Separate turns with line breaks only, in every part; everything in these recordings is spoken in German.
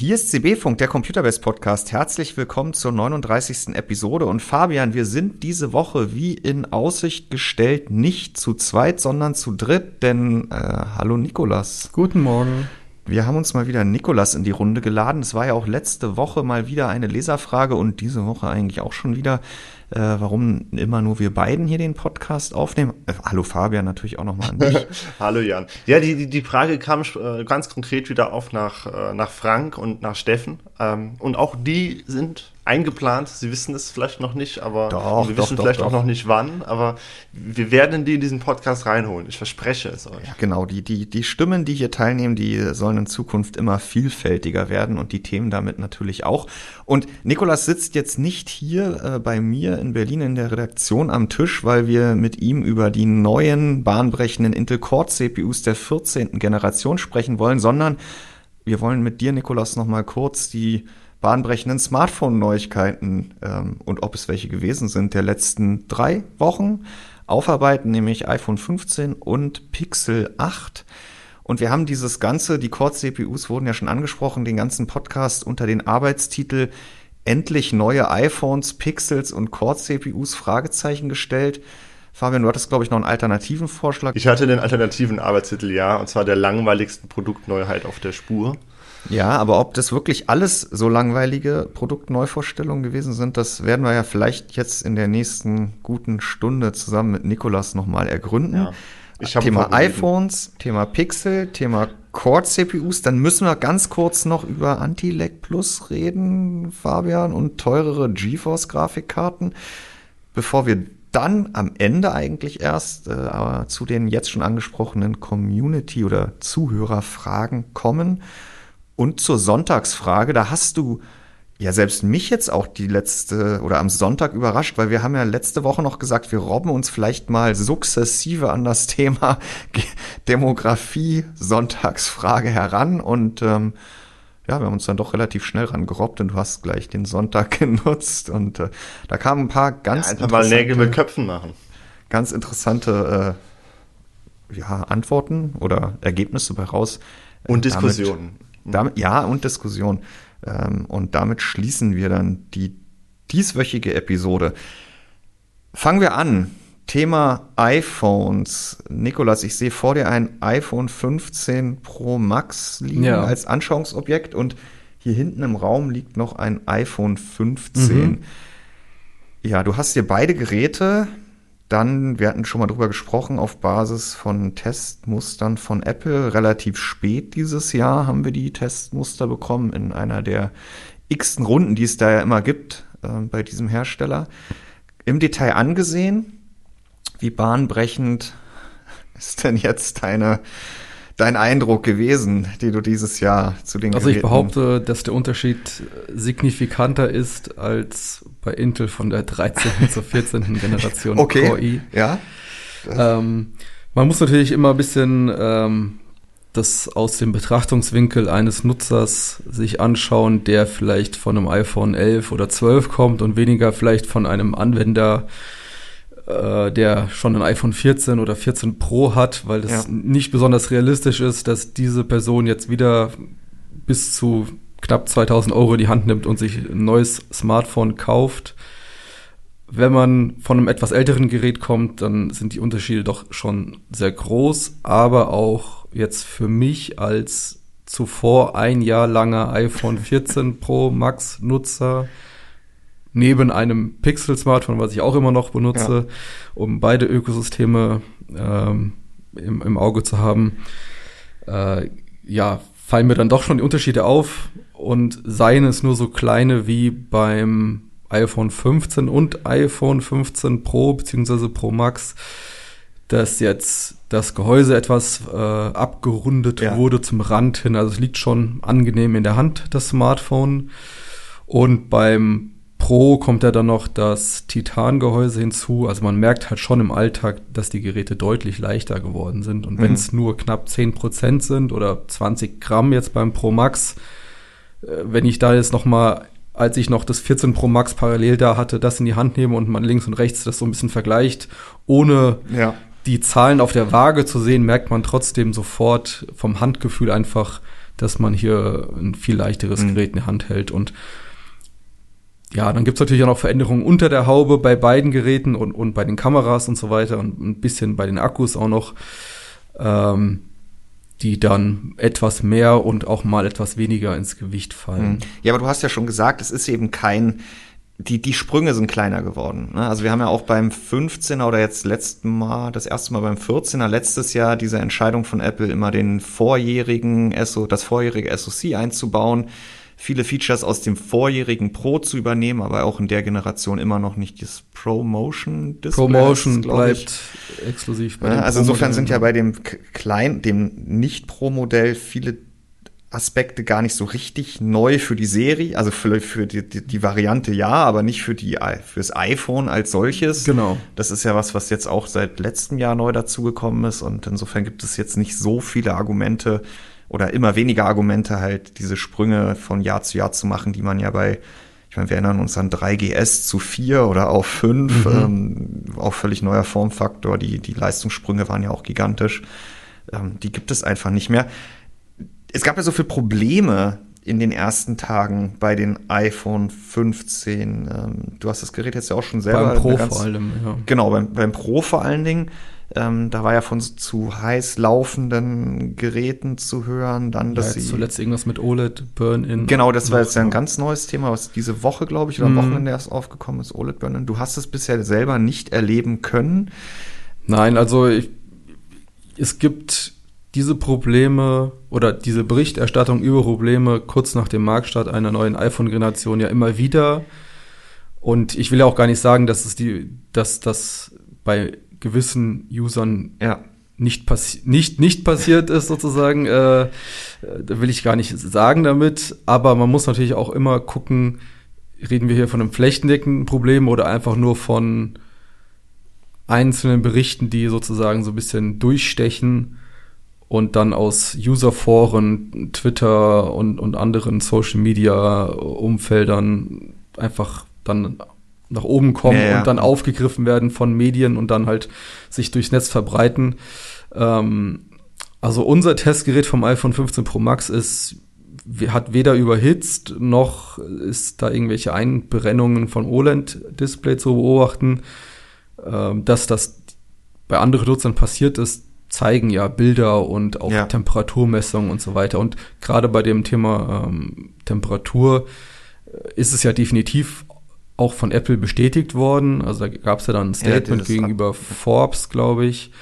Hier ist CB-Funk, der Computerbase Podcast. Herzlich willkommen zur 39. Episode. Und Fabian, wir sind diese Woche wie in Aussicht gestellt nicht zu zweit, sondern zu dritt. Denn, äh, hallo Nikolas.
Guten Morgen.
Wir haben uns mal wieder Nikolas in die Runde geladen. Es war ja auch letzte Woche mal wieder eine Leserfrage und diese Woche eigentlich auch schon wieder äh, warum immer nur wir beiden hier den Podcast aufnehmen. Äh, hallo Fabian, natürlich auch nochmal an dich.
hallo Jan. Ja, die, die, die Frage kam äh, ganz konkret wieder auf nach, äh, nach Frank und nach Steffen. Ähm, und auch die sind eingeplant. Sie wissen es vielleicht noch nicht, aber
doch,
wir
doch,
wissen
doch,
vielleicht auch noch nicht wann. Aber wir werden die in diesen Podcast reinholen. Ich verspreche es euch.
Ja, genau. Die, die, die Stimmen, die hier teilnehmen, die sollen in Zukunft immer vielfältiger werden und die Themen damit natürlich auch. Und Nikolas sitzt jetzt nicht hier äh, bei mir in Berlin in der Redaktion am Tisch, weil wir mit ihm über die neuen bahnbrechenden Intel Core CPUs der 14. Generation sprechen wollen, sondern wir wollen mit dir, Nikolas, nochmal kurz die bahnbrechenden Smartphone-Neuigkeiten ähm, und ob es welche gewesen sind der letzten drei Wochen aufarbeiten, nämlich iPhone 15 und Pixel 8. Und wir haben dieses Ganze, die Core-CPUs wurden ja schon angesprochen, den ganzen Podcast unter den Arbeitstitel Endlich neue iPhones, Pixels und Core-CPUs Fragezeichen gestellt. Fabian, du hattest, glaube ich, noch einen alternativen Vorschlag.
Ich hatte den alternativen Arbeitstitel, ja, und zwar der langweiligsten Produktneuheit auf der Spur.
Ja, aber ob das wirklich alles so langweilige Produktneuvorstellungen gewesen sind, das werden wir ja vielleicht jetzt in der nächsten guten Stunde zusammen mit Nikolas nochmal ergründen. Ja, Thema iPhones, Thema Pixel, Thema Core-CPUs. Dann müssen wir ganz kurz noch über Anti-Lag Plus reden, Fabian, und teurere GeForce-Grafikkarten, bevor wir dann am Ende eigentlich erst äh, zu den jetzt schon angesprochenen Community- oder Zuhörerfragen kommen. Und zur Sonntagsfrage, da hast du ja selbst mich jetzt auch die letzte oder am Sonntag überrascht, weil wir haben ja letzte Woche noch gesagt, wir robben uns vielleicht mal sukzessive an das Thema Demografie Sonntagsfrage heran und ähm, ja, wir haben uns dann doch relativ schnell rangerobbt und du hast gleich den Sonntag genutzt und äh, da kamen ein paar ganz
ja, einfach mal Nägel mit Köpfen machen.
Ganz interessante äh, ja, Antworten oder Ergebnisse bei raus.
Und Diskussionen.
Damit, damit, ja, und Diskussion. Ähm, und damit schließen wir dann die dieswöchige Episode. Fangen wir an. Thema iPhones. Nikolas, ich sehe vor dir ein iPhone 15 Pro Max liegen ja. als Anschauungsobjekt und hier hinten im Raum liegt noch ein iPhone 15. Mhm. Ja, du hast dir beide Geräte dann, wir hatten schon mal drüber gesprochen, auf Basis von Testmustern von Apple. Relativ spät dieses Jahr haben wir die Testmuster bekommen in einer der x-ten Runden, die es da ja immer gibt äh, bei diesem Hersteller. Im Detail angesehen, wie bahnbrechend ist denn jetzt deine dein Eindruck gewesen, den du dieses Jahr zu den
Also ich behaupte, dass der Unterschied signifikanter ist als bei Intel von der 13. zur 14. Generation
okay.
Core i.
Ja.
Ähm, man muss natürlich immer ein bisschen ähm, das aus dem Betrachtungswinkel eines Nutzers sich anschauen, der vielleicht von einem iPhone 11 oder 12 kommt und weniger vielleicht von einem Anwender, äh, der schon ein iPhone 14 oder 14 Pro hat, weil es ja. nicht besonders realistisch ist, dass diese Person jetzt wieder bis zu knapp 2000 Euro in die Hand nimmt und sich ein neues Smartphone kauft. Wenn man von einem etwas älteren Gerät kommt, dann sind die Unterschiede doch schon sehr groß, aber auch jetzt für mich als zuvor ein Jahr langer iPhone 14 Pro Max Nutzer neben einem Pixel-Smartphone, was ich auch immer noch benutze, ja. um beide Ökosysteme ähm, im, im Auge zu haben, äh, ja, fallen mir dann doch schon die Unterschiede auf und seien es nur so kleine wie beim iPhone 15 und iPhone 15 Pro beziehungsweise Pro Max, dass jetzt das Gehäuse etwas äh, abgerundet ja. wurde zum Rand hin. Also es liegt schon angenehm in der Hand, das Smartphone. Und beim Pro kommt ja dann noch das Titangehäuse hinzu. Also man merkt halt schon im Alltag, dass die Geräte deutlich leichter geworden sind. Und mhm. wenn es nur knapp 10 Prozent sind oder 20 Gramm jetzt beim Pro Max, äh, wenn ich da jetzt noch mal, als ich noch das 14 Pro Max parallel da hatte, das in die Hand nehme und man links und rechts das so ein bisschen vergleicht, ohne ja. die Zahlen auf der Waage zu sehen, merkt man trotzdem sofort vom Handgefühl einfach, dass man hier ein viel leichteres mhm. Gerät in der Hand hält und ja, dann gibt's natürlich auch noch Veränderungen unter der Haube bei beiden Geräten und, und bei den Kameras und so weiter und ein bisschen bei den Akkus auch noch, ähm, die dann etwas mehr und auch mal etwas weniger ins Gewicht fallen. Mhm.
Ja, aber du hast ja schon gesagt, es ist eben kein die, die Sprünge sind kleiner geworden. Ne? Also wir haben ja auch beim 15er oder jetzt letzten Mal, das erste Mal beim 14er, letztes Jahr diese Entscheidung von Apple, immer den vorjährigen SO, das vorjährige SoC einzubauen, viele Features aus dem vorjährigen Pro zu übernehmen, aber auch in der Generation immer noch nicht das ProMotion
Display. ProMotion bleibt exklusiv
bei ja, Also insofern sind ja bei dem kleinen, dem nicht Pro-Modell viele Aspekte gar nicht so richtig neu für die Serie, also für, für die, die, die, Variante ja, aber nicht für die fürs iPhone als solches.
Genau.
Das ist ja was, was jetzt auch seit letztem Jahr neu dazugekommen ist und insofern gibt es jetzt nicht so viele Argumente oder immer weniger Argumente halt diese Sprünge von Jahr zu Jahr zu machen, die man ja bei ich meine, wir erinnern uns an 3GS zu 4 oder auf 5, mhm. ähm, auch völlig neuer Formfaktor, die, die Leistungssprünge waren ja auch gigantisch. Ähm, die gibt es einfach nicht mehr es gab ja so viele Probleme in den ersten Tagen bei den iPhone 15. Ähm, du hast das Gerät jetzt ja auch schon selber.
Beim Pro ganz, vor allem,
ja. Genau, beim, beim Pro vor allen Dingen. Ähm, da war ja von zu heiß laufenden Geräten zu hören, dann, dass ja,
sie. Zuletzt irgendwas mit OLED Burn-In.
Genau, das war jetzt ja ein ganz neues Thema, was diese Woche, glaube ich, oder am mm. Wochenende erst aufgekommen ist, OLED Burn-In. Du hast es bisher selber nicht erleben können.
Nein, also ich, es gibt diese Probleme oder diese Berichterstattung über Probleme kurz nach dem Marktstart einer neuen iPhone-Generation ja immer wieder. Und ich will ja auch gar nicht sagen, dass es die, dass das bei gewissen Usern ja. nicht, passi nicht, nicht passiert ist, sozusagen. Äh, will ich gar nicht sagen damit. Aber man muss natürlich auch immer gucken, reden wir hier von einem flächendeckenden Problem oder einfach nur von einzelnen Berichten, die sozusagen so ein bisschen durchstechen und dann aus Userforen, Twitter und, und anderen Social Media Umfeldern einfach dann nach oben kommen ja, ja. und dann aufgegriffen werden von Medien und dann halt sich durchs Netz verbreiten. Ähm, also unser Testgerät vom iPhone 15 Pro Max ist hat weder überhitzt noch ist da irgendwelche Einbrennungen von OLED-Display zu beobachten. Ähm, dass das bei anderen Nutzern passiert ist, zeigen ja Bilder und auch ja. Temperaturmessungen und so weiter. Und gerade bei dem Thema ähm, Temperatur äh, ist es ja definitiv auch von Apple bestätigt worden. Also da gab es ja dann ein Statement ja, gegenüber Forbes, glaube ich,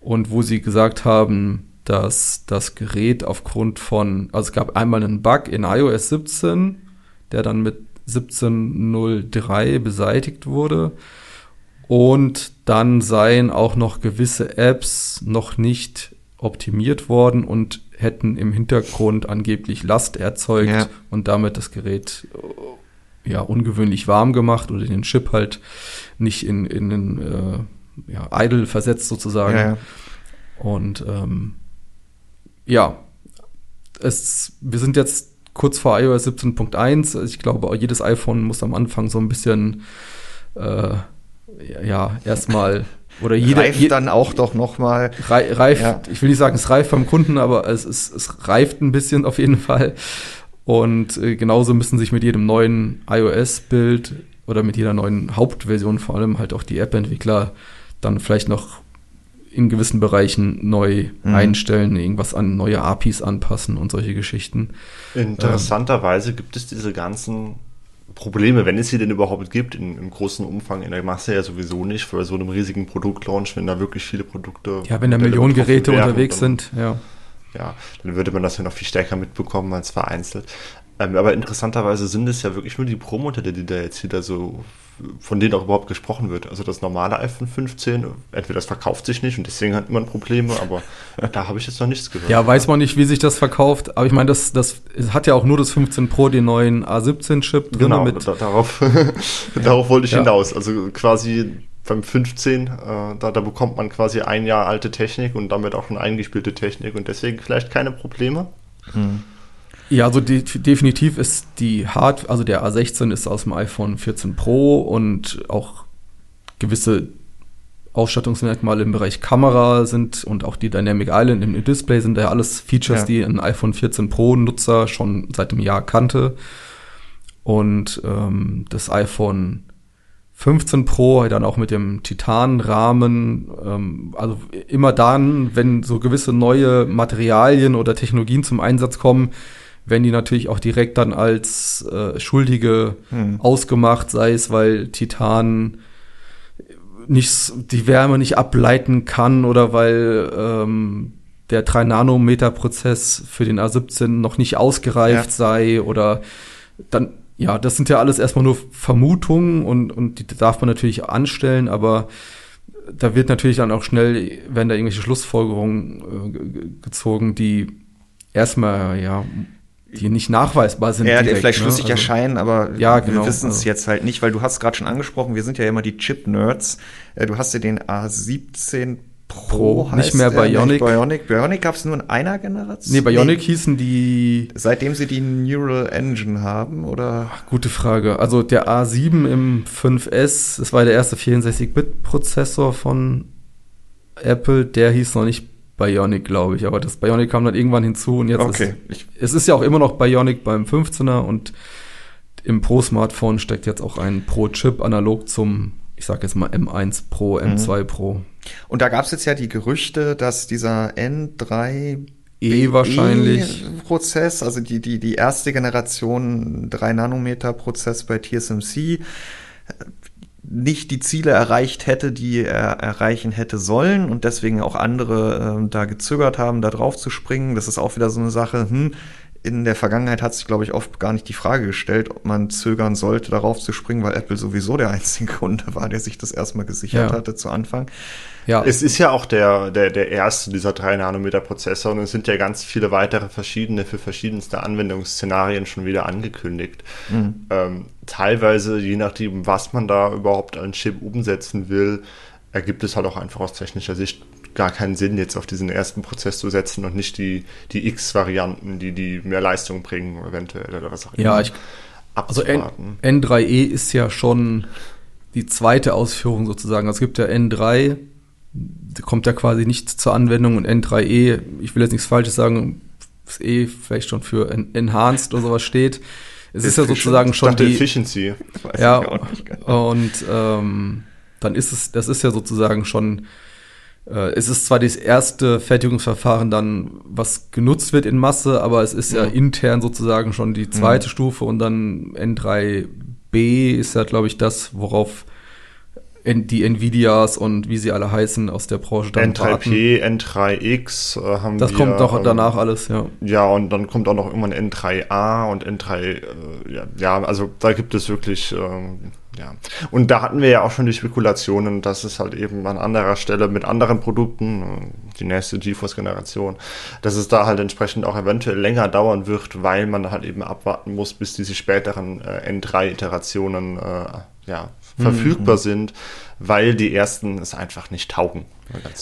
und wo sie gesagt haben, dass das Gerät aufgrund von, also es gab einmal einen Bug in iOS 17, der dann mit 17.03 beseitigt wurde. Und dann seien auch noch gewisse Apps noch nicht optimiert worden und hätten im Hintergrund angeblich Last erzeugt ja. und damit das Gerät ja ungewöhnlich warm gemacht oder den Chip halt nicht in, in den äh, ja, idle versetzt sozusagen. Ja, ja. Und ähm, ja, es, wir sind jetzt kurz vor iOS 17.1. Ich glaube, jedes iPhone muss am Anfang so ein bisschen äh, ja, erstmal oder jeder
reift dann auch doch noch mal
reift ja. ich will nicht sagen es reift beim Kunden aber es, es, es reift ein bisschen auf jeden Fall und äh, genauso müssen sich mit jedem neuen iOS Bild oder mit jeder neuen Hauptversion vor allem halt auch die App Entwickler dann vielleicht noch in gewissen Bereichen neu mhm. einstellen, irgendwas an neue APIs anpassen und solche Geschichten.
Interessanterweise ähm, gibt es diese ganzen Probleme, wenn es sie denn überhaupt gibt, in, im großen Umfang in der Masse ja sowieso nicht, für so einem riesigen Produktlaunch, wenn da wirklich viele Produkte.
Ja, wenn da Millionen Geräte unterwegs sind, ja.
Ja, dann würde man das ja noch viel stärker mitbekommen als vereinzelt. Ähm, aber interessanterweise sind es ja wirklich nur die Pro-Modelle, die da jetzt wieder so von denen auch überhaupt gesprochen wird. Also das normale iPhone 15, entweder das verkauft sich nicht und deswegen hat man Probleme, aber da habe ich jetzt noch nichts gehört.
Ja, weiß man nicht, wie sich das verkauft, aber ich meine, das, das hat ja auch nur das 15 Pro den neuen A17-Chip
drin. Genau, mit da, darauf, darauf wollte ich ja. hinaus. Also quasi beim 15, äh, da, da bekommt man quasi ein Jahr alte Technik und damit auch schon eingespielte Technik und deswegen vielleicht keine Probleme. Hm.
Ja, also de definitiv ist die Hard, also der A16 ist aus dem iPhone 14 Pro und auch gewisse Ausstattungsmerkmale im Bereich Kamera sind und auch die Dynamic Island im Display sind ja alles Features, ja. die ein iPhone 14 Pro Nutzer schon seit einem Jahr kannte. Und ähm, das iPhone 15 Pro dann auch mit dem Titanrahmen. Ähm, also immer dann, wenn so gewisse neue Materialien oder Technologien zum Einsatz kommen, werden die natürlich auch direkt dann als äh, Schuldige hm. ausgemacht, sei es weil Titan nicht die Wärme nicht ableiten kann oder weil ähm, der 3 Nanometer Prozess für den A17 noch nicht ausgereift ja. sei oder dann ja, das sind ja alles erstmal nur Vermutungen und und die darf man natürlich anstellen, aber da wird natürlich dann auch schnell werden da irgendwelche Schlussfolgerungen äh, gezogen, die erstmal ja die nicht nachweisbar sind.
Ja, direkt, die vielleicht ne? schlüssig also, erscheinen, aber ja, genau, wir wissen es also. jetzt halt nicht, weil du hast gerade schon angesprochen, wir sind ja immer die Chip-Nerds. Äh, du hast ja den A17 Pro,
Pro nicht mehr Bionic.
Nicht Bionic. Bionic gab es nur in einer Generation.
Nee, Bionic nee. hießen die.
Seitdem sie die Neural Engine haben, oder?
Ach, gute Frage. Also der A7 im 5S, das war der erste 64-Bit-Prozessor von Apple, der hieß noch nicht Bionic, glaube ich. Aber das Bionic kam dann irgendwann hinzu und jetzt okay. ist es ist ja auch immer noch Bionic beim 15er und im Pro-Smartphone steckt jetzt auch ein Pro-Chip analog zum, ich sag jetzt mal M1 Pro, M2 mhm. Pro.
Und da gab es jetzt ja die Gerüchte, dass dieser N3
E wahrscheinlich
Prozess, also die die die erste Generation 3 Nanometer Prozess bei TSMC nicht die Ziele erreicht hätte, die er erreichen hätte sollen und deswegen auch andere äh, da gezögert haben, da drauf zu springen. Das ist auch wieder so eine Sache, hm, in der Vergangenheit hat sich, glaube ich, oft gar nicht die Frage gestellt, ob man zögern sollte, darauf zu springen, weil Apple sowieso der einzige Kunde war, der sich das erstmal gesichert ja. hatte zu Anfang.
Ja. Es ist ja auch der, der, der erste dieser 3 Nanometer Prozessor und es sind ja ganz viele weitere verschiedene für verschiedenste Anwendungsszenarien schon wieder angekündigt. Mhm. Ähm, teilweise, je nachdem, was man da überhaupt an Chip umsetzen will, ergibt es halt auch einfach aus technischer Sicht gar keinen Sinn, jetzt auf diesen ersten Prozess zu setzen und nicht die, die X-Varianten, die, die mehr Leistung bringen, eventuell oder was auch
immer. Ja, ich, also N, N3E ist ja schon die zweite Ausführung sozusagen. Also es gibt ja N3, kommt ja quasi nicht zur Anwendung und N3E, ich will jetzt nichts Falsches sagen, das E vielleicht schon für Enhanced oder sowas steht. Es ist, ist ja sozusagen schon die
Efficiency.
ja, und ähm, dann ist es, das ist ja sozusagen schon es ist zwar das erste Fertigungsverfahren dann, was genutzt wird in Masse, aber es ist ja, ja intern sozusagen schon die zweite mhm. Stufe und dann N3B ist ja, glaube ich, das, worauf die Nvidias und wie sie alle heißen aus der Branche
dann N3P, warten. N3X äh, haben
Das wir, kommt doch ähm, danach alles, ja.
Ja, und dann kommt auch noch irgendwann N3A und N3, äh, ja, ja, also da gibt es wirklich, ähm, ja. Und da hatten wir ja auch schon die Spekulationen, dass es halt eben an anderer Stelle mit anderen Produkten, die nächste GeForce-Generation, dass es da halt entsprechend auch eventuell länger dauern wird, weil man halt eben abwarten muss, bis diese späteren äh, N3-Iterationen äh, ja, verfügbar mhm. sind, weil die ersten es einfach nicht taugen.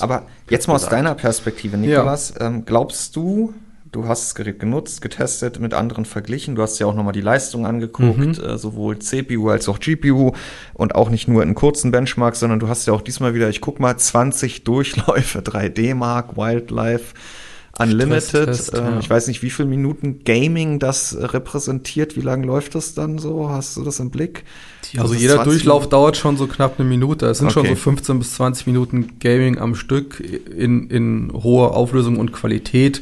Aber jetzt mal aus deiner Perspektive, Nikolas, ja. ähm, glaubst du, du hast das Gerät genutzt, getestet, mit anderen verglichen, du hast ja auch nochmal die Leistung angeguckt, mhm. äh, sowohl CPU als auch GPU und auch nicht nur in kurzen Benchmarks, sondern du hast ja auch diesmal wieder, ich guck mal, 20 Durchläufe, 3D Mark, Wildlife, Unlimited. Test, Test, äh, ja. Ich weiß nicht, wie viele Minuten Gaming das repräsentiert. Wie lange läuft das dann so? Hast du das im Blick?
Also jeder Durchlauf Minuten? dauert schon so knapp eine Minute. Es sind okay. schon so 15 bis 20 Minuten Gaming am Stück in, in hoher Auflösung und Qualität.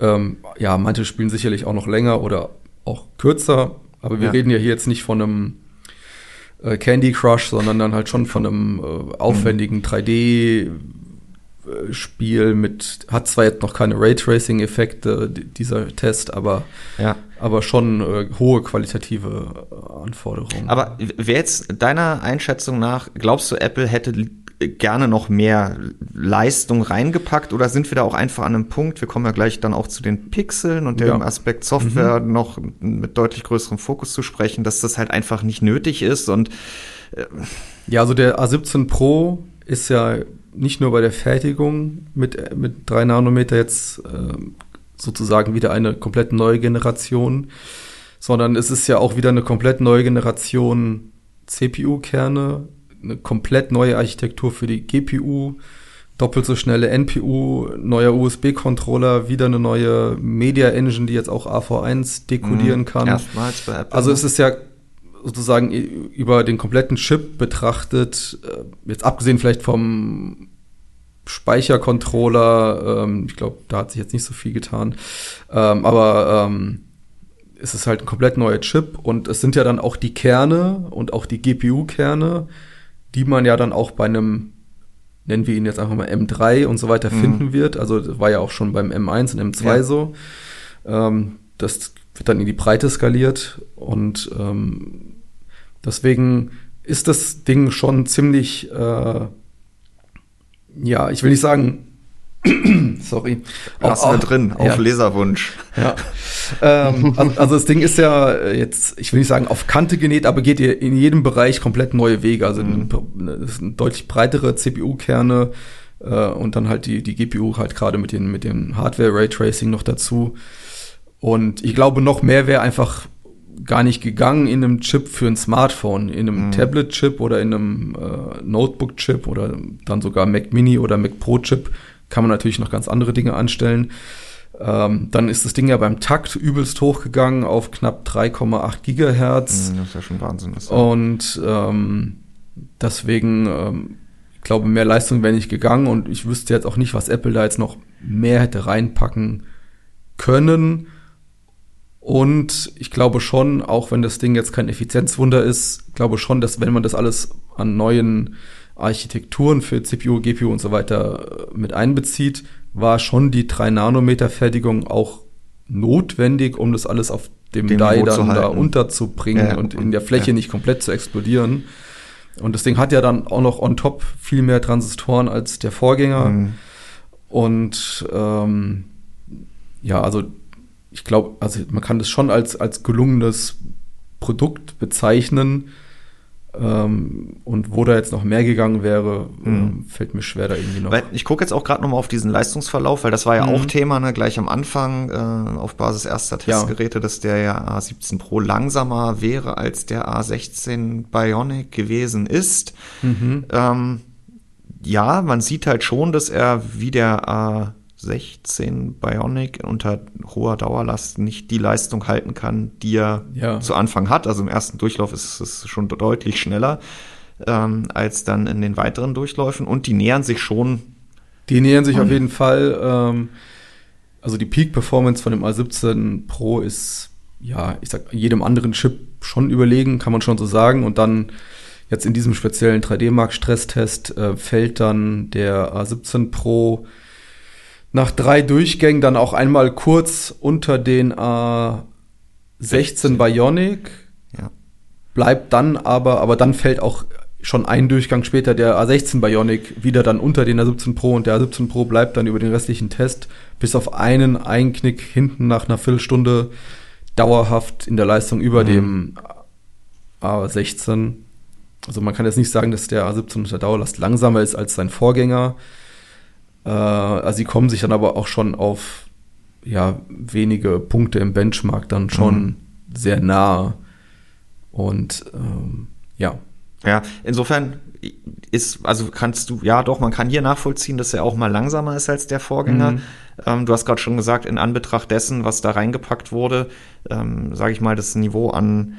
Ähm, ja, manche spielen sicherlich auch noch länger oder auch kürzer. Aber wir ja. reden ja hier jetzt nicht von einem äh, Candy Crush, sondern dann halt schon von einem äh, aufwendigen 3D Spiel mit, hat zwar jetzt noch keine Raytracing-Effekte, dieser Test, aber, ja. aber schon äh, hohe qualitative äh, Anforderungen.
Aber wer jetzt deiner Einschätzung nach, glaubst du, Apple hätte gerne noch mehr Leistung reingepackt oder sind wir da auch einfach an einem Punkt, wir kommen ja gleich dann auch zu den Pixeln und dem ja. Aspekt Software mhm. noch mit deutlich größerem Fokus zu sprechen, dass das halt einfach nicht nötig ist und
äh ja, also der A17 Pro ist ja nicht nur bei der Fertigung mit, mit 3 Nanometer jetzt äh, sozusagen wieder eine komplett neue Generation, sondern es ist ja auch wieder eine komplett neue Generation CPU-Kerne, eine komplett neue Architektur für die GPU, doppelt so schnelle NPU, neuer USB-Controller, wieder eine neue Media Engine, die jetzt auch AV1 dekodieren mhm. kann. Erstmals bei Apple. Also es ist ja sozusagen über den kompletten Chip betrachtet, äh, jetzt abgesehen vielleicht vom Speichercontroller, ähm, ich glaube, da hat sich jetzt nicht so viel getan, ähm, aber ähm, es ist halt ein komplett neuer Chip und es sind ja dann auch die Kerne und auch die GPU-Kerne, die man ja dann auch bei einem, nennen wir ihn jetzt einfach mal M3 und so weiter mhm. finden wird. Also war ja auch schon beim M1 und M2 ja. so. Ähm, das wird dann in die Breite skaliert und ähm, deswegen ist das Ding schon ziemlich, äh, ja, ich will nicht sagen, sorry.
Hast du drin, auf ja. Leserwunsch.
Ja. ähm, also, also, das Ding ist ja jetzt, ich will nicht sagen auf Kante genäht, aber geht in jedem Bereich komplett neue Wege. Also mhm. sind deutlich breitere CPU-Kerne äh, und dann halt die, die GPU halt gerade mit den, mit dem Hardware-Raytracing noch dazu. Und ich glaube, noch mehr wäre einfach gar nicht gegangen in einem Chip für ein Smartphone, in einem mhm. Tablet-Chip oder in einem äh, Notebook-Chip oder dann sogar Mac Mini oder Mac Pro-Chip kann man natürlich noch ganz andere Dinge anstellen. Ähm, dann ist das Ding ja beim Takt übelst hochgegangen auf knapp 3,8 Gigahertz.
Mhm, das ist ja schon Wahnsinn.
Ja. Und ähm, deswegen, ähm, ich glaube, mehr Leistung wäre nicht gegangen und ich wüsste jetzt auch nicht, was Apple da jetzt noch mehr hätte reinpacken können. Und ich glaube schon, auch wenn das Ding jetzt kein Effizienzwunder ist, glaube schon, dass wenn man das alles an neuen Architekturen für CPU, GPU und so weiter äh, mit einbezieht, war schon die 3-Nanometer-Fertigung auch notwendig, um das alles auf dem Die dann da unterzubringen ja, und in der Fläche ja. nicht komplett zu explodieren. Und das Ding hat ja dann auch noch on top viel mehr Transistoren als der Vorgänger. Mhm. Und ähm, ja, also ich glaube, also man kann das schon als, als gelungenes Produkt bezeichnen. Ähm, und wo da jetzt noch mehr gegangen wäre, mhm. fällt mir schwer da irgendwie noch.
Weil ich gucke jetzt auch gerade noch mal auf diesen Leistungsverlauf, weil das war ja mhm. auch Thema, ne, gleich am Anfang äh, auf Basis erster Testgeräte, ja. dass der ja A17 Pro langsamer wäre als der A16 Bionic gewesen ist. Mhm. Ähm, ja, man sieht halt schon, dass er wie der A 16 Bionic unter hoher Dauerlast nicht die Leistung halten kann, die er ja. zu Anfang hat. Also im ersten Durchlauf ist es schon deutlich schneller ähm, als dann in den weiteren Durchläufen und die nähern sich schon.
Die nähern sich auf jeden Fall. Ähm, also die Peak Performance von dem A17 Pro ist ja, ich sag jedem anderen Chip schon überlegen, kann man schon so sagen. Und dann jetzt in diesem speziellen 3D-Mark-Stresstest äh, fällt dann der A17 Pro nach drei Durchgängen dann auch einmal kurz unter den A16 16. Bionic. Ja. Bleibt dann aber, aber dann fällt auch schon ein Durchgang später der A16 Bionic wieder dann unter den A17 Pro und der A17 Pro bleibt dann über den restlichen Test bis auf einen Einknick hinten nach einer Viertelstunde dauerhaft in der Leistung über mhm. dem A16. Also man kann jetzt nicht sagen, dass der A17 unter Dauerlast langsamer ist als sein Vorgänger. Äh, also sie kommen sich dann aber auch schon auf ja, wenige Punkte im Benchmark dann schon mhm. sehr nah. Und ähm, ja.
Ja, insofern ist, also kannst du, ja doch, man kann hier nachvollziehen, dass er auch mal langsamer ist als der Vorgänger. Mhm. Ähm, du hast gerade schon gesagt, in Anbetracht dessen, was da reingepackt wurde, ähm, sage ich mal, das Niveau an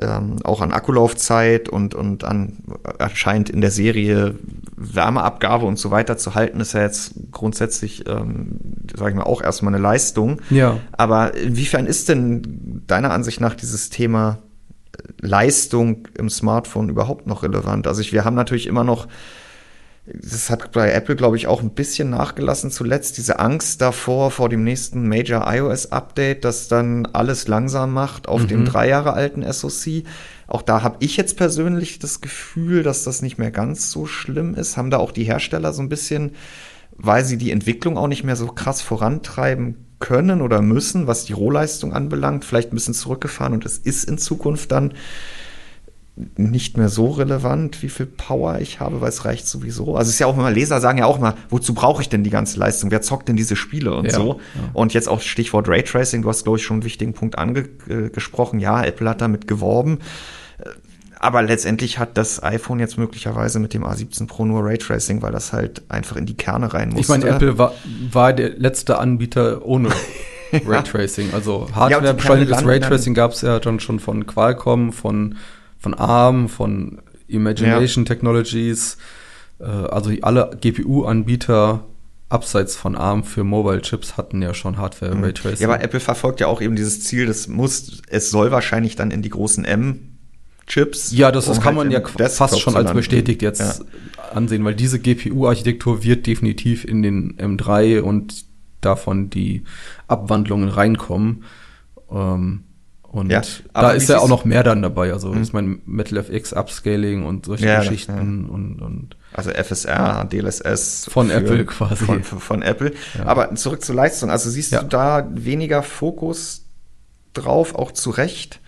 ähm, auch an Akkulaufzeit und, und an erscheint in der Serie Wärmeabgabe und so weiter zu halten, ist ja jetzt grundsätzlich, ähm, sage ich mal, auch erstmal eine Leistung.
Ja.
Aber inwiefern ist denn deiner Ansicht nach dieses Thema Leistung im Smartphone überhaupt noch relevant? Also ich, wir haben natürlich immer noch das hat bei Apple, glaube ich, auch ein bisschen nachgelassen zuletzt, diese Angst davor, vor dem nächsten Major iOS-Update, das dann alles langsam macht auf mhm. dem drei Jahre alten SoC. Auch da habe ich jetzt persönlich das Gefühl, dass das nicht mehr ganz so schlimm ist. Haben da auch die Hersteller so ein bisschen, weil sie die Entwicklung auch nicht mehr so krass vorantreiben können oder müssen, was die Rohleistung anbelangt, vielleicht ein bisschen zurückgefahren und es ist in Zukunft dann nicht mehr so relevant, wie viel Power ich habe, weil es reicht sowieso. Also es ist ja auch immer, Leser sagen ja auch mal, wozu brauche ich denn die ganze Leistung? Wer zockt denn diese Spiele und ja, so? Ja. Und jetzt auch Stichwort Raytracing, du hast, glaube ich, schon einen wichtigen Punkt angesprochen. Äh, ja, Apple hat damit geworben. Äh, aber letztendlich hat das iPhone jetzt möglicherweise mit dem A17 Pro nur Raytracing, weil das halt einfach in die Kerne rein musste.
Ich meine, Apple war, war der letzte Anbieter ohne Raytracing. Also Hardware beschleunigtes Raytracing gab es ja dann schon von Qualcomm, von, von ARM, von Imagination ja. Technologies. Äh, also alle GPU-Anbieter abseits von ARM für Mobile Chips hatten ja schon Hardware mhm. Raytracing.
Ja, aber Apple verfolgt ja auch eben dieses Ziel, das muss, es soll wahrscheinlich dann in die großen M Chips.
Ja, das, das kann halt man ja fast schon als bestätigt jetzt ja. ansehen, weil diese GPU-Architektur wird definitiv in den M3 und davon die Abwandlungen reinkommen. Ähm, und ja, da ist ja auch noch mehr dann dabei. Also mhm. ich meine Metal FX Upscaling und solche ja, Geschichten ja. und, und
also FSR, DLSS
von für, Apple quasi.
Von, von Apple. Aber zurück zur Leistung. Also siehst du da weniger Fokus drauf, auch zu Recht?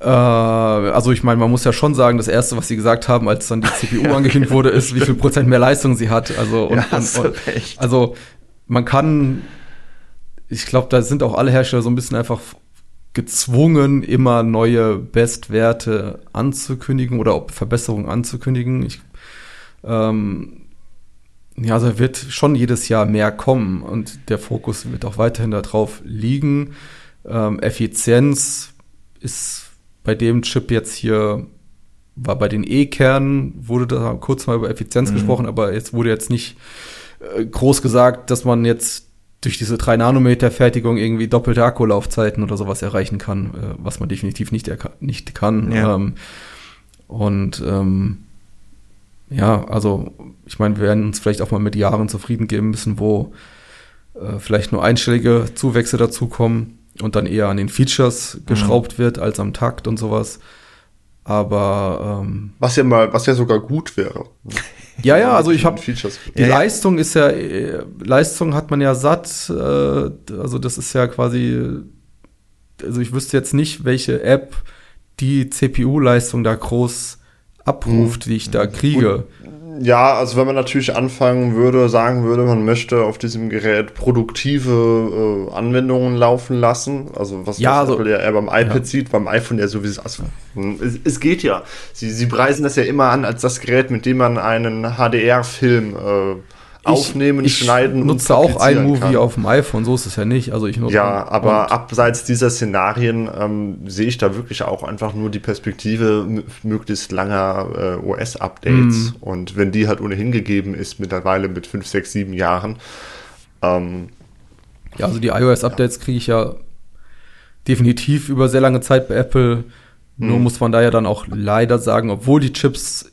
Äh, also ich meine, man muss ja schon sagen, das erste, was sie gesagt haben, als dann die CPU angekündigt wurde, ist, wie viel Prozent mehr Leistung sie hat. Also und, und, und also man kann, ich glaube, da sind auch alle Hersteller so ein bisschen einfach gezwungen, immer neue Bestwerte anzukündigen oder Verbesserungen anzukündigen. Ich, ähm, ja, also wird schon jedes Jahr mehr kommen und der Fokus wird auch weiterhin darauf liegen. Ähm, Effizienz ist bei dem Chip jetzt hier, war bei den E-Kernen, wurde da kurz mal über Effizienz mhm. gesprochen, aber jetzt wurde jetzt nicht äh, groß gesagt, dass man jetzt durch diese 3 Nanometer Fertigung irgendwie doppelte Akkulaufzeiten oder sowas erreichen kann, äh, was man definitiv nicht, nicht kann. Ja. Ähm, und ähm, ja, also ich meine, wir werden uns vielleicht auch mal mit Jahren zufrieden geben müssen, wo äh, vielleicht nur einstellige Zuwächse dazukommen und dann eher an den Features mhm. geschraubt mhm. wird als am Takt und sowas. Aber ähm,
was ja mal, was ja sogar gut wäre.
Ja, ja, also ich habe die ja, Leistung ist ja Leistung hat man ja satt. Äh, also das ist ja quasi, also ich wüsste jetzt nicht, welche App die CPU-Leistung da groß abruft, mhm. die ich da kriege. Und
ja, also wenn man natürlich anfangen würde, sagen würde, man möchte auf diesem Gerät produktive äh, Anwendungen laufen lassen, also was
ja, also,
ja eher beim iPad ja. sieht, beim iPhone ja sowieso, also, es, es, geht ja. Sie, sie preisen das ja immer an als das Gerät, mit dem man einen HDR-Film äh, aufnehmen,
ich,
schneiden
ich nutze auch iMovie auf dem iPhone, so ist es ja nicht. Also ich nutze
ja, aber abseits dieser Szenarien ähm, sehe ich da wirklich auch einfach nur die Perspektive möglichst langer äh, OS-Updates. Mm. Und wenn die halt ohnehin gegeben ist, mittlerweile mit 5, 6, 7 Jahren. Ähm,
ja, also die iOS-Updates ja. kriege ich ja definitiv über sehr lange Zeit bei Apple. Nur mm. muss man da ja dann auch leider sagen, obwohl die Chips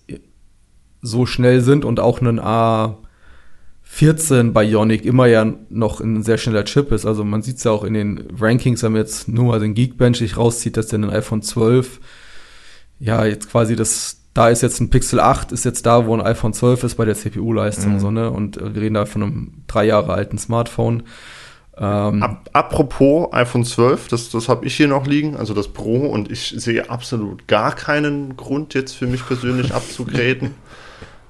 so schnell sind und auch einen A 14 Bionic immer ja noch ein sehr schneller Chip ist. Also man sieht es ja auch in den Rankings, wenn man jetzt nur mal den Geekbench sich rauszieht, dass der ein iPhone 12 ja jetzt quasi das, da ist jetzt ein Pixel 8, ist jetzt da, wo ein iPhone 12 ist bei der CPU-Leistung, mhm. so, ne? Und wir reden da von einem drei Jahre alten Smartphone.
Ähm, Ap apropos iPhone 12, das, das habe ich hier noch liegen, also das Pro, und ich sehe absolut gar keinen Grund jetzt für mich persönlich abzugraden.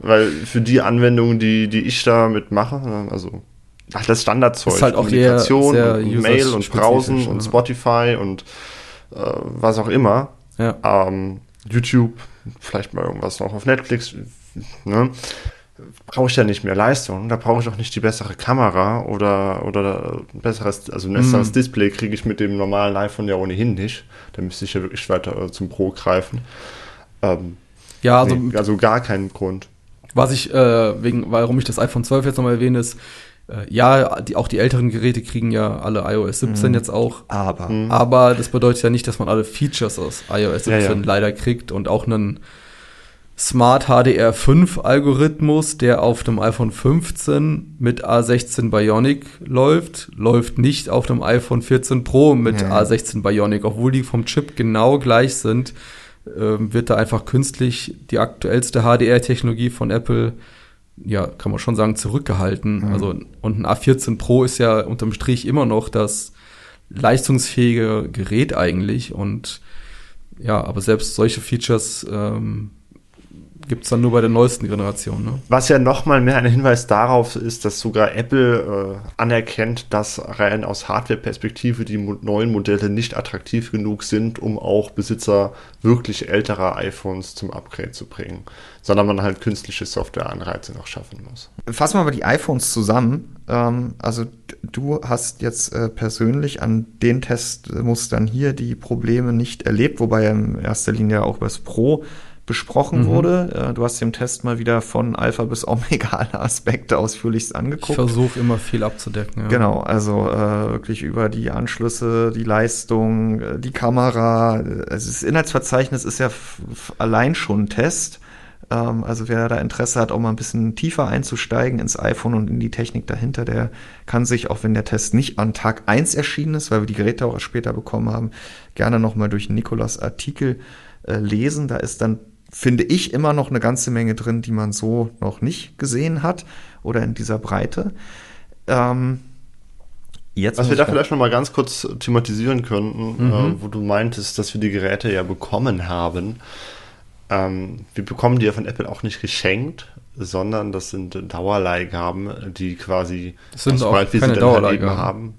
Weil für die Anwendungen, die, die ich damit mache, ne, also ach, das Standardzeug,
ist halt auch Kommunikation,
und Mail und Browsen und Spotify und äh, was auch immer. Ja. Ähm, YouTube, vielleicht mal irgendwas noch auf Netflix, ne? brauche ich ja nicht mehr Leistung. Da brauche ich auch nicht die bessere Kamera oder, oder ein besseres, also ein besseres mm. Display kriege ich mit dem normalen iPhone ja ohnehin nicht. Da müsste ich ja wirklich weiter äh, zum Pro greifen. Ähm, ja, also, nee, also gar keinen Grund.
Was ich, äh, wegen, warum ich das iPhone 12 jetzt nochmal erwähne, ist, äh, ja, die, auch die älteren Geräte kriegen ja alle iOS 17 mhm. jetzt auch.
Aber.
Mhm. Aber das bedeutet ja nicht, dass man alle Features aus iOS 17 ja, ja. leider kriegt und auch einen Smart HDR5 Algorithmus, der auf dem iPhone 15 mit A16 Bionic läuft, läuft nicht auf dem iPhone 14 Pro mit ja. A16 Bionic, obwohl die vom Chip genau gleich sind wird da einfach künstlich die aktuellste HDR-Technologie von Apple, ja, kann man schon sagen, zurückgehalten. Mhm. Also, und ein A14 Pro ist ja unterm Strich immer noch das leistungsfähige Gerät eigentlich. Und ja, aber selbst solche Features ähm, Gibt es dann nur bei der neuesten Generation. Ne?
Was ja nochmal mehr ein Hinweis darauf ist, dass sogar Apple äh, anerkennt, dass rein aus Hardware-Perspektive die mo neuen Modelle nicht attraktiv genug sind, um auch Besitzer wirklich älterer iPhones zum Upgrade zu bringen, sondern man halt künstliche Software-Anreize noch schaffen muss.
Fassen wir mal die iPhones zusammen. Ähm, also du hast jetzt äh, persönlich an den Testmustern hier die Probleme nicht erlebt, wobei in erster Linie auch über das Pro besprochen mhm. wurde. Äh, du hast den Test mal wieder von Alpha bis Omega alle Aspekte ausführlichst angeguckt. Ich
versuche immer viel abzudecken.
Ja. Genau, also äh, wirklich über die Anschlüsse, die Leistung, äh, die Kamera. Also das Inhaltsverzeichnis ist ja allein schon ein Test. Ähm, also wer da Interesse hat, auch mal ein bisschen tiefer einzusteigen ins iPhone und in die Technik dahinter, der kann sich, auch wenn der Test nicht an Tag 1 erschienen ist, weil wir die Geräte auch später bekommen haben, gerne nochmal durch Nikolas Artikel äh, lesen. Da ist dann finde ich immer noch eine ganze Menge drin, die man so noch nicht gesehen hat oder in dieser Breite. Ähm,
Jetzt Was wir da vielleicht noch mal ganz kurz thematisieren könnten, mhm. äh, wo du meintest, dass wir die Geräte ja bekommen haben. Ähm, wir bekommen die ja von Apple auch nicht geschenkt, sondern das sind Dauerleihgaben, die quasi
das sind auch keine halt Dauerleihgaben
haben.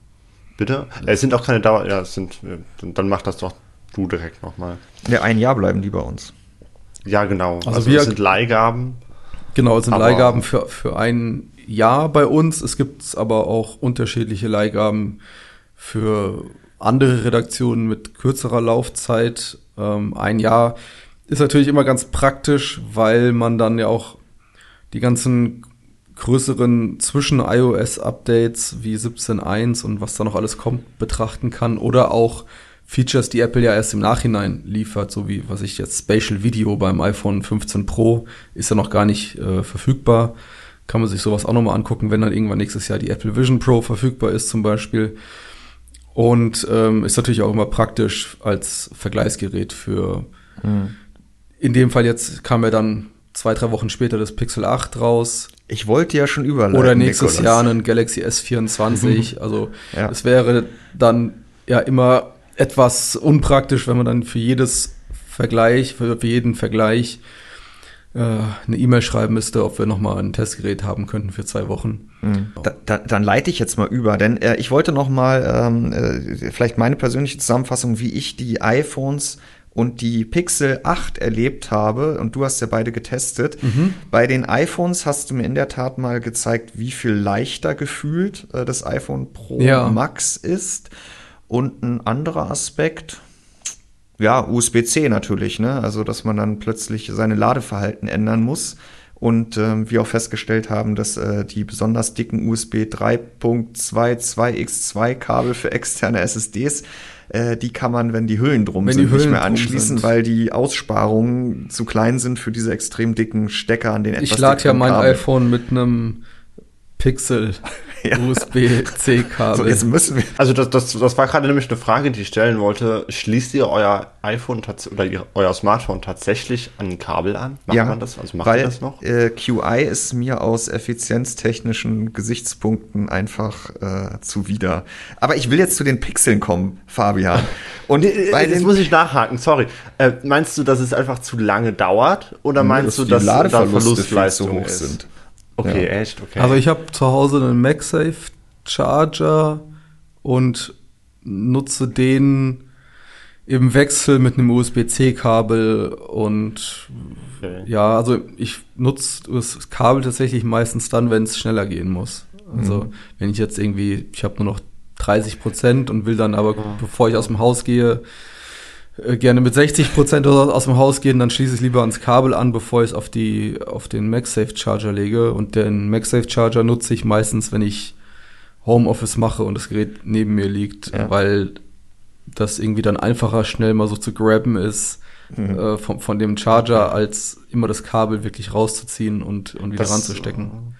Bitte? Äh, es sind auch keine Dauer, ja, es sind, dann mach das doch du direkt nochmal.
Ja, ein Jahr bleiben die bei uns.
Ja, genau.
Also, also wir, sind Leihgaben. Genau, es sind Leihgaben für, für ein Jahr bei uns. Es gibt aber auch unterschiedliche Leihgaben für andere Redaktionen mit kürzerer Laufzeit. Ähm, ein Jahr ist natürlich immer ganz praktisch, weil man dann ja auch die ganzen größeren Zwischen-iOS-Updates wie 17.1 und was da noch alles kommt, betrachten kann oder auch Features, die Apple ja erst im Nachhinein liefert, so wie was ich jetzt Spatial Video beim iPhone 15 Pro ist ja noch gar nicht äh, verfügbar. Kann man sich sowas auch nochmal angucken, wenn dann irgendwann nächstes Jahr die Apple Vision Pro verfügbar ist zum Beispiel. Und ähm, ist natürlich auch immer praktisch als Vergleichsgerät für mhm. In dem Fall jetzt kam ja dann zwei, drei Wochen später das Pixel 8 raus.
Ich wollte ja schon überleiten.
Oder nächstes Nicolas. Jahr ein Galaxy S24. also ja. es wäre dann ja immer etwas unpraktisch, wenn man dann für jedes Vergleich, für, jeden Vergleich äh, eine E-Mail schreiben müsste, ob wir nochmal ein Testgerät haben könnten für zwei Wochen.
Mhm. Da, da, dann leite ich jetzt mal über, denn äh, ich wollte nochmal ähm, äh, vielleicht meine persönliche Zusammenfassung, wie ich die iPhones und die Pixel 8 erlebt habe, und du hast ja beide getestet, mhm. bei den iPhones hast du mir in der Tat mal gezeigt, wie viel leichter gefühlt äh, das iPhone Pro ja. Max ist. Und ein anderer Aspekt, ja, USB-C natürlich, ne? Also, dass man dann plötzlich seine Ladeverhalten ändern muss. Und äh, wir auch festgestellt haben, dass äh, die besonders dicken USB 3.22x2 Kabel für externe SSDs äh, die kann man, wenn die Hüllen drum wenn sind, Hüllen nicht mehr anschließen, weil die Aussparungen zu klein sind für diese extrem dicken Stecker an den
etwas Ich lade ja mein Kabel. iPhone mit einem Pixel ja. USB-C-Kabel. So,
jetzt müssen wir. Also das, das, das war gerade nämlich eine Frage, die ich stellen wollte. Schließt ihr euer iPhone oder ihr, euer Smartphone tatsächlich an ein Kabel an?
Macht ja, man das? Also macht weil, das noch? Äh, QI ist mir aus effizienztechnischen Gesichtspunkten einfach äh, zuwider. Aber ich will jetzt zu den Pixeln kommen, Fabian.
Und bei jetzt muss ich nachhaken, sorry. Äh, meinst du, dass es einfach zu lange dauert? Oder meinst du, dass
da Verlustleistung ist? Sind.
Okay, ja. echt, okay. Also ich habe zu Hause einen MagSafe Charger und nutze den im Wechsel mit einem USB-C-Kabel und okay. ja, also ich nutze das Kabel tatsächlich meistens dann, wenn es schneller gehen muss. Also mhm. wenn ich jetzt irgendwie, ich habe nur noch 30 Prozent und will dann aber, mhm. bevor ich aus dem Haus gehe, äh, gerne mit 60 Prozent aus dem Haus gehen, dann schließe ich lieber ans Kabel an, bevor ich es auf die auf den MagSafe Charger lege. Und den MagSafe Charger nutze ich meistens, wenn ich Homeoffice mache und das Gerät neben mir liegt, ja. weil das irgendwie dann einfacher schnell mal so zu grabben ist mhm. äh, von, von dem Charger, als immer das Kabel wirklich rauszuziehen und, und wieder das, ranzustecken.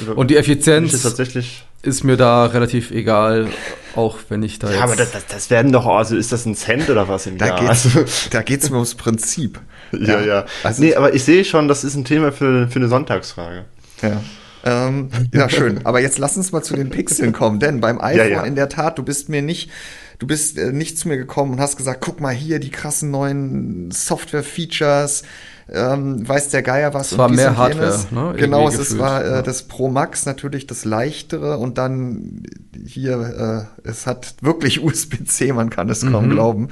Äh, und die Effizienz ist tatsächlich ist mir da relativ egal, auch wenn ich da
ja, jetzt. Ja, aber das, das, das, werden doch, also ist das ein Cent oder was im
da
Jahr?
Geht's, also, da geht's mir ums Prinzip.
Ja, ja. ja. Also nee, aber ich sehe schon, das ist ein Thema für, für eine Sonntagsfrage.
Ja. Ähm, ja, schön. Aber jetzt lass uns mal zu den Pixeln kommen, denn beim iPhone ja, ja. in der Tat, du bist mir nicht, du bist äh, nicht zu mir gekommen und hast gesagt, guck mal hier die krassen neuen Software-Features, ähm, weiß der Geier was.
Es war mehr Hardware, ne?
Genau, es gefühlt, war äh, ja. das Pro Max natürlich das leichtere und dann hier, äh, es hat wirklich USB-C, man kann es mhm. kaum glauben.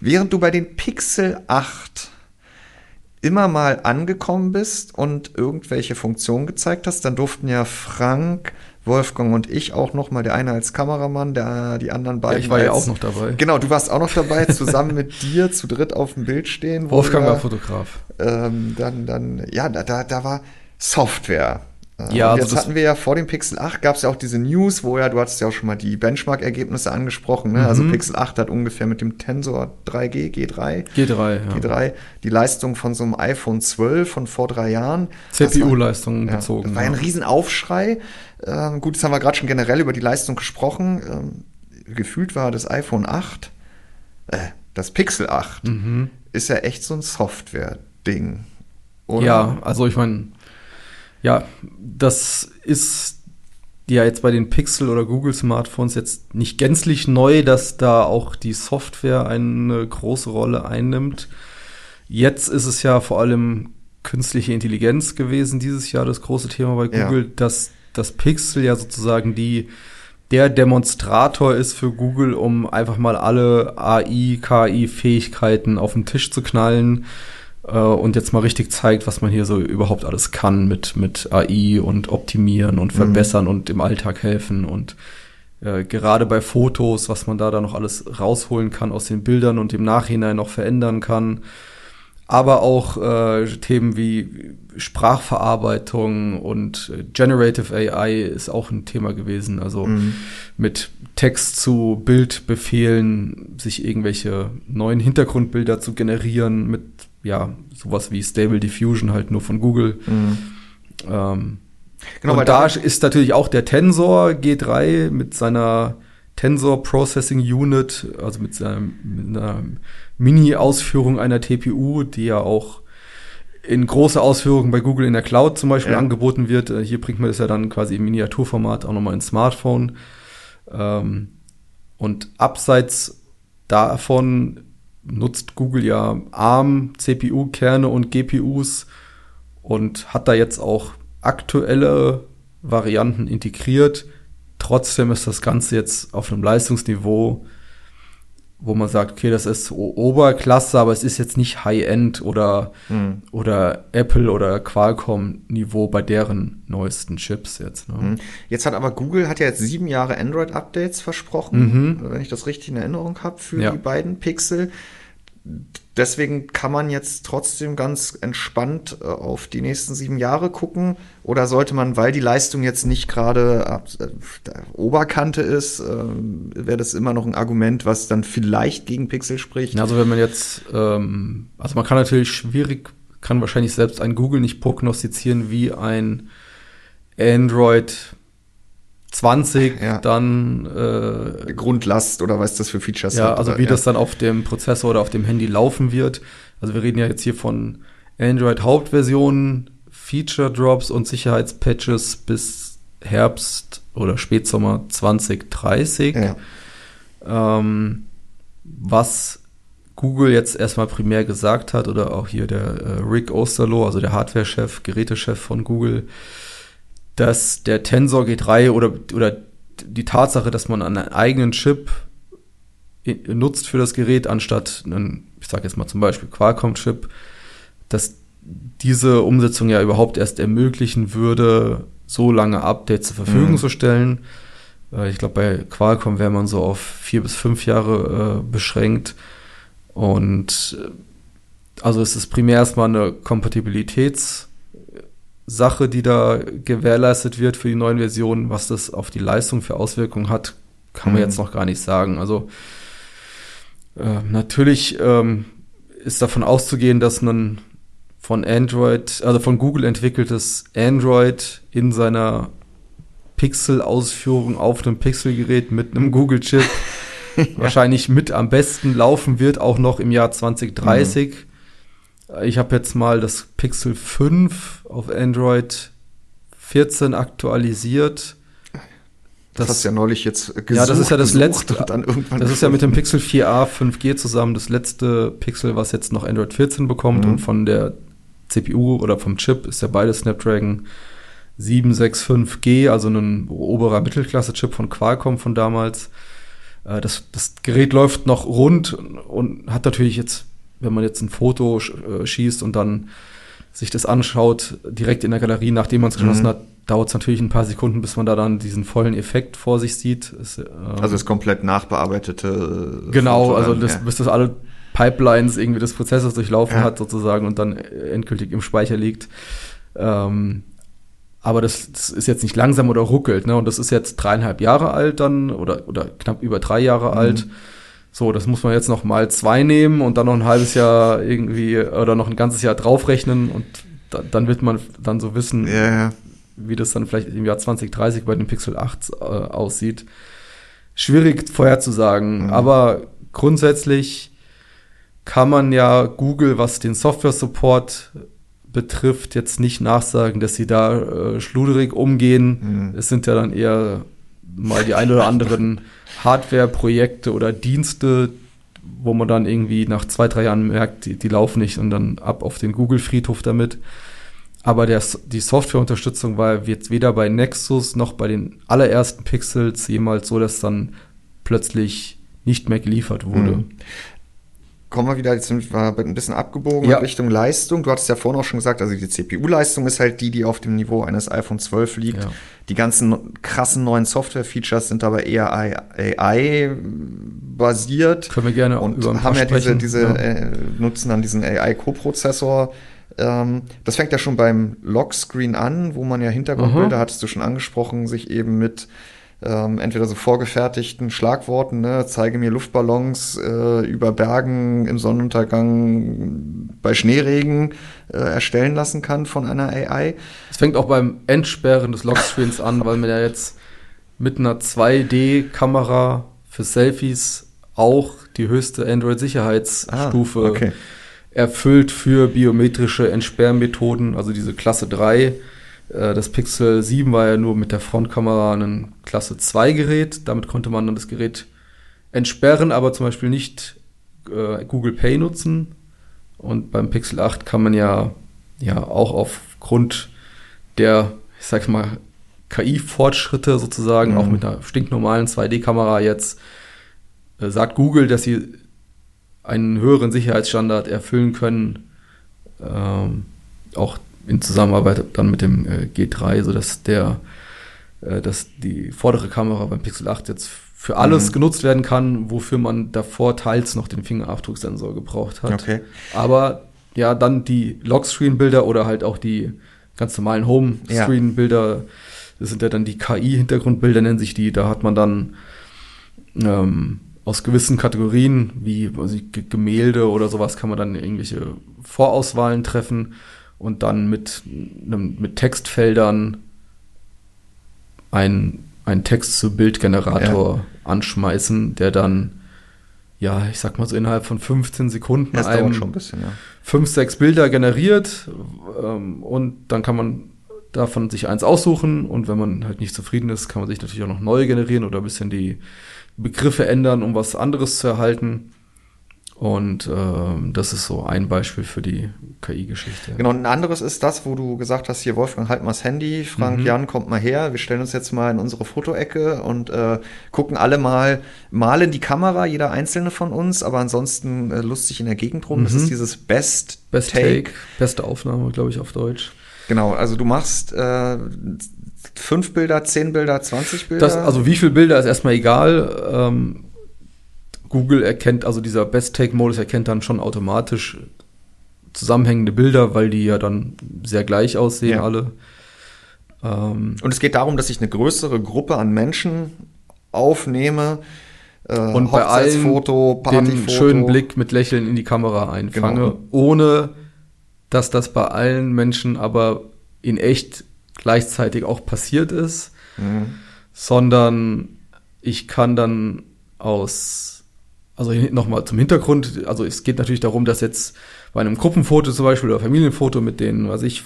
Während du bei den Pixel 8 immer mal angekommen bist und irgendwelche Funktionen gezeigt hast, dann durften ja Frank, Wolfgang und ich auch noch mal, der eine als Kameramann, der die anderen beiden. Ja,
ich war
als,
ja auch noch dabei.
Genau, du warst auch noch dabei, zusammen mit dir zu dritt auf dem Bild stehen.
Wolfgang wir, war Fotograf.
Ähm, dann, dann, ja, da, da war Software.
Ja,
und jetzt also hatten wir ja vor dem Pixel 8 gab es ja auch diese News, wo ja, du hattest ja auch schon mal die Benchmark-Ergebnisse angesprochen, ne? Also mhm. Also Pixel 8 hat ungefähr mit dem Tensor 3G, G3,
G3, ja.
G3 die Leistung von so einem iPhone 12 von vor drei Jahren.
CPU-Leistung ja, bezogen.
Das war ja. ein Riesenaufschrei. Ähm, gut, jetzt haben wir gerade schon generell über die Leistung gesprochen. Ähm, gefühlt war das iPhone 8, äh, das Pixel 8, mhm. ist ja echt so ein Software-Ding.
Ja, also ich meine, ja, das ist ja jetzt bei den Pixel oder Google Smartphones jetzt nicht gänzlich neu, dass da auch die Software eine große Rolle einnimmt. Jetzt ist es ja vor allem künstliche Intelligenz gewesen dieses Jahr das große Thema bei Google, ja. dass das Pixel ja sozusagen die der Demonstrator ist für Google, um einfach mal alle AI, KI-Fähigkeiten auf den Tisch zu knallen äh, und jetzt mal richtig zeigt, was man hier so überhaupt alles kann mit, mit AI und optimieren und mhm. verbessern mhm. und im Alltag helfen und äh, gerade bei Fotos, was man da dann noch alles rausholen kann aus den Bildern und im Nachhinein noch verändern kann. Aber auch äh, Themen wie Sprachverarbeitung und äh, Generative AI ist auch ein Thema gewesen. Also mhm. mit Text zu Bildbefehlen, sich irgendwelche neuen Hintergrundbilder zu generieren mit ja, sowas wie Stable Diffusion halt nur von Google. Mhm. Ähm, genau, und da ist natürlich auch der Tensor G3 mit seiner Tensor Processing Unit, also mit, seiner, mit einer Mini-Ausführung einer TPU, die ja auch in großer Ausführung bei Google in der Cloud zum Beispiel ja. angeboten wird. Äh, hier bringt man das ja dann quasi im Miniaturformat auch nochmal ins Smartphone. Ähm, und abseits davon nutzt Google ja ARM, CPU-Kerne und GPUs und hat da jetzt auch aktuelle Varianten integriert. Trotzdem ist das Ganze jetzt auf einem Leistungsniveau, wo man sagt, okay, das ist Oberklasse, aber es ist jetzt nicht High-End oder, mhm. oder Apple oder Qualcomm-Niveau bei deren neuesten Chips jetzt. Ne? Mhm.
Jetzt hat aber Google hat ja jetzt sieben Jahre Android-Updates versprochen, mhm. wenn ich das richtig in Erinnerung habe, für ja. die beiden Pixel deswegen kann man jetzt trotzdem ganz entspannt äh, auf die nächsten sieben Jahre gucken? Oder sollte man, weil die Leistung jetzt nicht gerade äh, Oberkante ist, äh, wäre das immer noch ein Argument, was dann vielleicht gegen Pixel spricht?
Also wenn man jetzt, ähm, also man kann natürlich schwierig, kann wahrscheinlich selbst ein Google nicht prognostizieren, wie ein Android 20 ja. dann
äh, Grundlast oder was das für Features
ja, hat. Also wie ja. das dann auf dem Prozessor oder auf dem Handy laufen wird. Also wir reden ja jetzt hier von Android Hauptversionen, Feature Drops und Sicherheitspatches bis Herbst oder Spätsommer 2030. Ja. Ähm, was Google jetzt erstmal primär gesagt hat oder auch hier der äh, Rick Osterloh, also der Hardware-Chef, Gerätechef von Google, dass der Tensor G3 oder, oder die Tatsache, dass man einen eigenen Chip nutzt für das Gerät, anstatt einen, ich sage jetzt mal zum Beispiel Qualcomm-Chip, dass diese Umsetzung ja überhaupt erst ermöglichen würde, so lange Updates zur Verfügung mhm. zu stellen. Äh, ich glaube, bei Qualcomm wäre man so auf vier bis fünf Jahre äh, beschränkt. Und äh, also es ist primär erstmal eine Kompatibilitäts- Sache, die da gewährleistet wird für die neuen Versionen, was das auf die Leistung für Auswirkungen hat, kann man mhm. jetzt noch gar nicht sagen. Also äh, natürlich ähm, ist davon auszugehen, dass ein von Android, also von Google entwickeltes Android in seiner Pixel-Ausführung auf einem Pixel-Gerät mit einem Google-Chip ja. wahrscheinlich mit am besten laufen wird, auch noch im Jahr 2030. Mhm. Ich habe jetzt mal das Pixel 5 auf Android 14 aktualisiert.
Das, das hast ja neulich jetzt
gesucht, Ja, das ist ja das letzte. das ist ja mit dem Pixel 4a 5G zusammen das letzte Pixel, was jetzt noch Android 14 bekommt mhm. und von der CPU oder vom Chip ist ja beides Snapdragon 765G, also ein oberer Mittelklasse-Chip von Qualcomm von damals. Äh, das, das Gerät läuft noch rund und hat natürlich jetzt, wenn man jetzt ein Foto äh, schießt und dann sich das anschaut, direkt in der Galerie, nachdem man es geschossen mhm. hat, dauert es natürlich ein paar Sekunden, bis man da dann diesen vollen Effekt vor sich sieht.
Es, ähm, also das komplett nachbearbeitete.
Äh, genau, Foto also das, ja. bis das alle Pipelines irgendwie des Prozessors durchlaufen ja. hat sozusagen und dann endgültig im Speicher liegt. Ähm, aber das, das, ist jetzt nicht langsam oder ruckelt, ne? Und das ist jetzt dreieinhalb Jahre alt dann oder, oder knapp über drei Jahre mhm. alt. So, das muss man jetzt noch mal zwei nehmen und dann noch ein halbes Jahr irgendwie oder noch ein ganzes Jahr draufrechnen und da, dann wird man dann so wissen,
ja,
wie das dann vielleicht im Jahr 2030 bei dem Pixel 8 äh, aussieht. Schwierig vorherzusagen, mhm. aber grundsätzlich kann man ja Google, was den Software-Support betrifft, jetzt nicht nachsagen, dass sie da äh, schluderig umgehen. Mhm. Es sind ja dann eher mal die ein oder anderen Hardware-Projekte oder Dienste, wo man dann irgendwie nach zwei, drei Jahren merkt, die, die laufen nicht und dann ab auf den Google-Friedhof damit. Aber der, die Softwareunterstützung war jetzt weder bei Nexus noch bei den allerersten Pixels jemals so, dass dann plötzlich nicht mehr geliefert wurde.
Kommen wir wieder, jetzt sind wir ein bisschen abgebogen ja. in Richtung Leistung. Du hattest ja vorhin auch schon gesagt, also die CPU-Leistung ist halt die, die auf dem Niveau eines iPhone 12 liegt. Ja. Die ganzen krassen neuen Software-Features sind aber eher AI-basiert.
Können wir gerne
und über haben ja diese, diese ja. Äh, nutzen dann diesen AI-Co-Prozessor. Ähm, das fängt ja schon beim Lockscreen an, wo man ja Hintergrundbilder, hattest du schon angesprochen, sich eben mit ähm, entweder so vorgefertigten Schlagworten, ne, zeige mir Luftballons äh, über Bergen im Sonnenuntergang bei Schneeregen äh, erstellen lassen kann von einer AI.
Es fängt auch beim Entsperren des Lockscreens an, weil man ja jetzt mit einer 2D-Kamera für Selfies auch die höchste Android-Sicherheitsstufe ah, okay. erfüllt für biometrische Entsperrmethoden, also diese Klasse 3 äh, das Pixel 7 war ja nur mit der Frontkamera ein Klasse 2 Gerät. Damit konnte man dann das Gerät entsperren, aber zum Beispiel nicht äh, Google Pay nutzen. Und beim Pixel 8 kann man ja, ja auch aufgrund der, ich sag mal, KI-Fortschritte sozusagen, mhm. auch mit einer stinknormalen 2D-Kamera jetzt, äh, sagt Google, dass sie einen höheren Sicherheitsstandard erfüllen können. Ähm, auch in Zusammenarbeit dann mit dem äh, G3, sodass der, äh, dass die vordere Kamera beim Pixel 8 jetzt für alles mhm. genutzt werden kann, wofür man davor teils noch den Fingerabdrucksensor gebraucht hat.
Okay.
Aber ja, dann die Lockscreen-Bilder oder halt auch die ganz normalen Home-Screen-Bilder, ja. das sind ja dann die KI-Hintergrundbilder, nennen sich die. Da hat man dann ähm, aus gewissen Kategorien, wie also Gemälde oder sowas, kann man dann irgendwelche Vorauswahlen treffen und dann mit, mit Textfeldern ein, ein Text-zu-Bild-Generator ja. anschmeißen, der dann, ja, ich sag mal so innerhalb von 15 Sekunden
das einem schon ein bisschen, ja.
fünf, sechs Bilder generiert ähm, und dann kann man davon sich eins aussuchen und wenn man halt nicht zufrieden ist, kann man sich natürlich auch noch neu generieren oder ein bisschen die Begriffe ändern, um was anderes zu erhalten. Und ähm, das ist so ein Beispiel für die KI-Geschichte.
Genau, ein anderes ist das, wo du gesagt hast, hier Wolfgang, halt mal das Handy, Frank, mhm. Jan, kommt mal her, wir stellen uns jetzt mal in unsere Fotoecke und äh, gucken alle mal, malen die Kamera, jeder einzelne von uns, aber ansonsten äh, lustig in der Gegend rum. Mhm. Das ist dieses Best,
Best Take. Take. Beste Aufnahme, glaube ich, auf Deutsch.
Genau, also du machst äh, fünf Bilder, zehn Bilder, 20 Bilder.
Das, also wie viele Bilder ist erstmal egal. Ähm, Google erkennt, also dieser Best-Take-Modus erkennt dann schon automatisch zusammenhängende Bilder, weil die ja dann sehr gleich aussehen ja. alle.
Ähm, und es geht darum, dass ich eine größere Gruppe an Menschen aufnehme.
Äh, und bei allen Foto, den schönen Blick mit Lächeln in die Kamera einfange, genau. ohne dass das bei allen Menschen aber in echt gleichzeitig auch passiert ist, mhm. sondern ich kann dann aus also nochmal zum Hintergrund, also es geht natürlich darum, dass jetzt bei einem Gruppenfoto zum Beispiel oder Familienfoto mit den, was ich,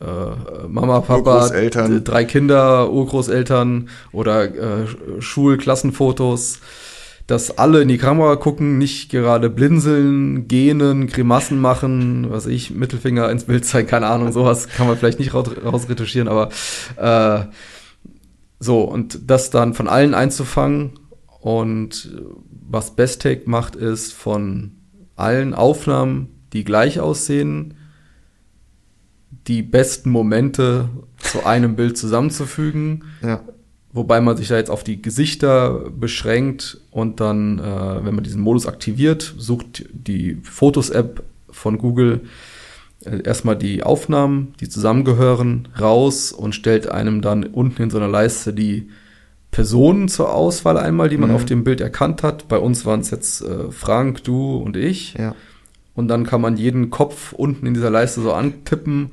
äh, Mama, Papa, drei Kinder, Urgroßeltern oder äh, Schulklassenfotos, dass alle in die Kamera gucken, nicht gerade blinzeln, gähnen, Grimassen machen, was ich, Mittelfinger ins Bild zeigen, keine Ahnung, sowas kann man vielleicht nicht raus, rausretuschieren, aber äh, so, und das dann von allen einzufangen und was Besttake macht, ist von allen Aufnahmen, die gleich aussehen, die besten Momente zu einem Bild zusammenzufügen. Ja. Wobei man sich da jetzt auf die Gesichter beschränkt und dann, äh, wenn man diesen Modus aktiviert, sucht die Fotos-App von Google äh, erstmal die Aufnahmen, die zusammengehören, raus und stellt einem dann unten in so einer Leiste die Personen zur Auswahl einmal, die man mhm. auf dem Bild erkannt hat. Bei uns waren es jetzt äh, Frank, du und ich. Ja. Und dann kann man jeden Kopf unten in dieser Leiste so antippen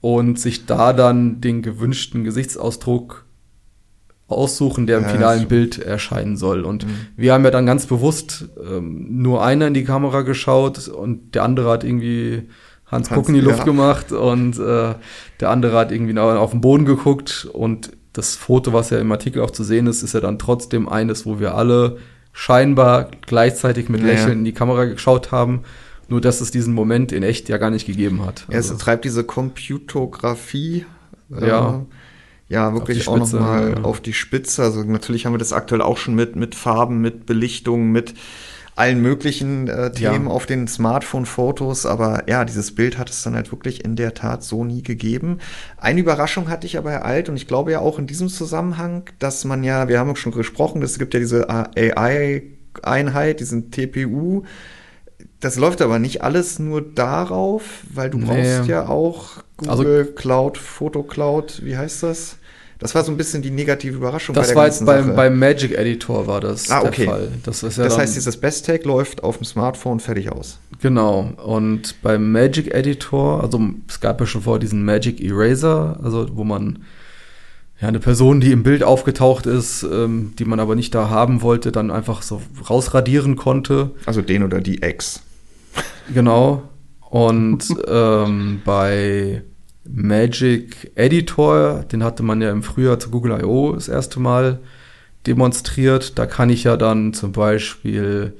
und sich da dann den gewünschten Gesichtsausdruck aussuchen, der im ja, finalen Bild erscheinen soll. Und mhm. wir haben ja dann ganz bewusst ähm, nur einer in die Kamera geschaut und der andere hat irgendwie Hans, Hans Guck in die Luft ja. gemacht und äh, der andere hat irgendwie auf den Boden geguckt und das Foto, was ja im Artikel auch zu sehen ist, ist ja dann trotzdem eines, wo wir alle scheinbar gleichzeitig mit Lächeln ja. in die Kamera geschaut haben. Nur, dass es diesen Moment in echt ja gar nicht gegeben hat.
Also. Es treibt diese Computografie. Ja. Äh, ja, wirklich auch nochmal ja. auf die Spitze. Also natürlich haben wir das aktuell auch schon mit, mit Farben, mit Belichtung, mit allen möglichen äh, Themen ja. auf den Smartphone-Fotos. Aber ja, dieses Bild hat es dann halt wirklich in der Tat so nie gegeben. Eine Überraschung hatte ich aber ereilt und ich glaube ja auch in diesem Zusammenhang, dass man ja, wir haben schon gesprochen, es gibt ja diese AI-Einheit, diesen TPU. Das läuft aber nicht alles nur darauf, weil du nee. brauchst ja auch also Google also, Cloud, Foto Cloud, wie heißt das? Das war so ein bisschen die negative Überraschung.
Das war jetzt beim, beim Magic Editor war das
ah, okay. der Fall.
Das,
ist ja das heißt, dieses Best Take läuft auf dem Smartphone fertig aus.
Genau. Und beim Magic Editor, also es gab ja schon vor diesen Magic Eraser, also wo man ja eine Person, die im Bild aufgetaucht ist, ähm, die man aber nicht da haben wollte, dann einfach so rausradieren konnte.
Also den oder die Ex.
Genau. Und ähm, bei Magic Editor, den hatte man ja im Frühjahr zu Google I.O. das erste Mal demonstriert. Da kann ich ja dann zum Beispiel,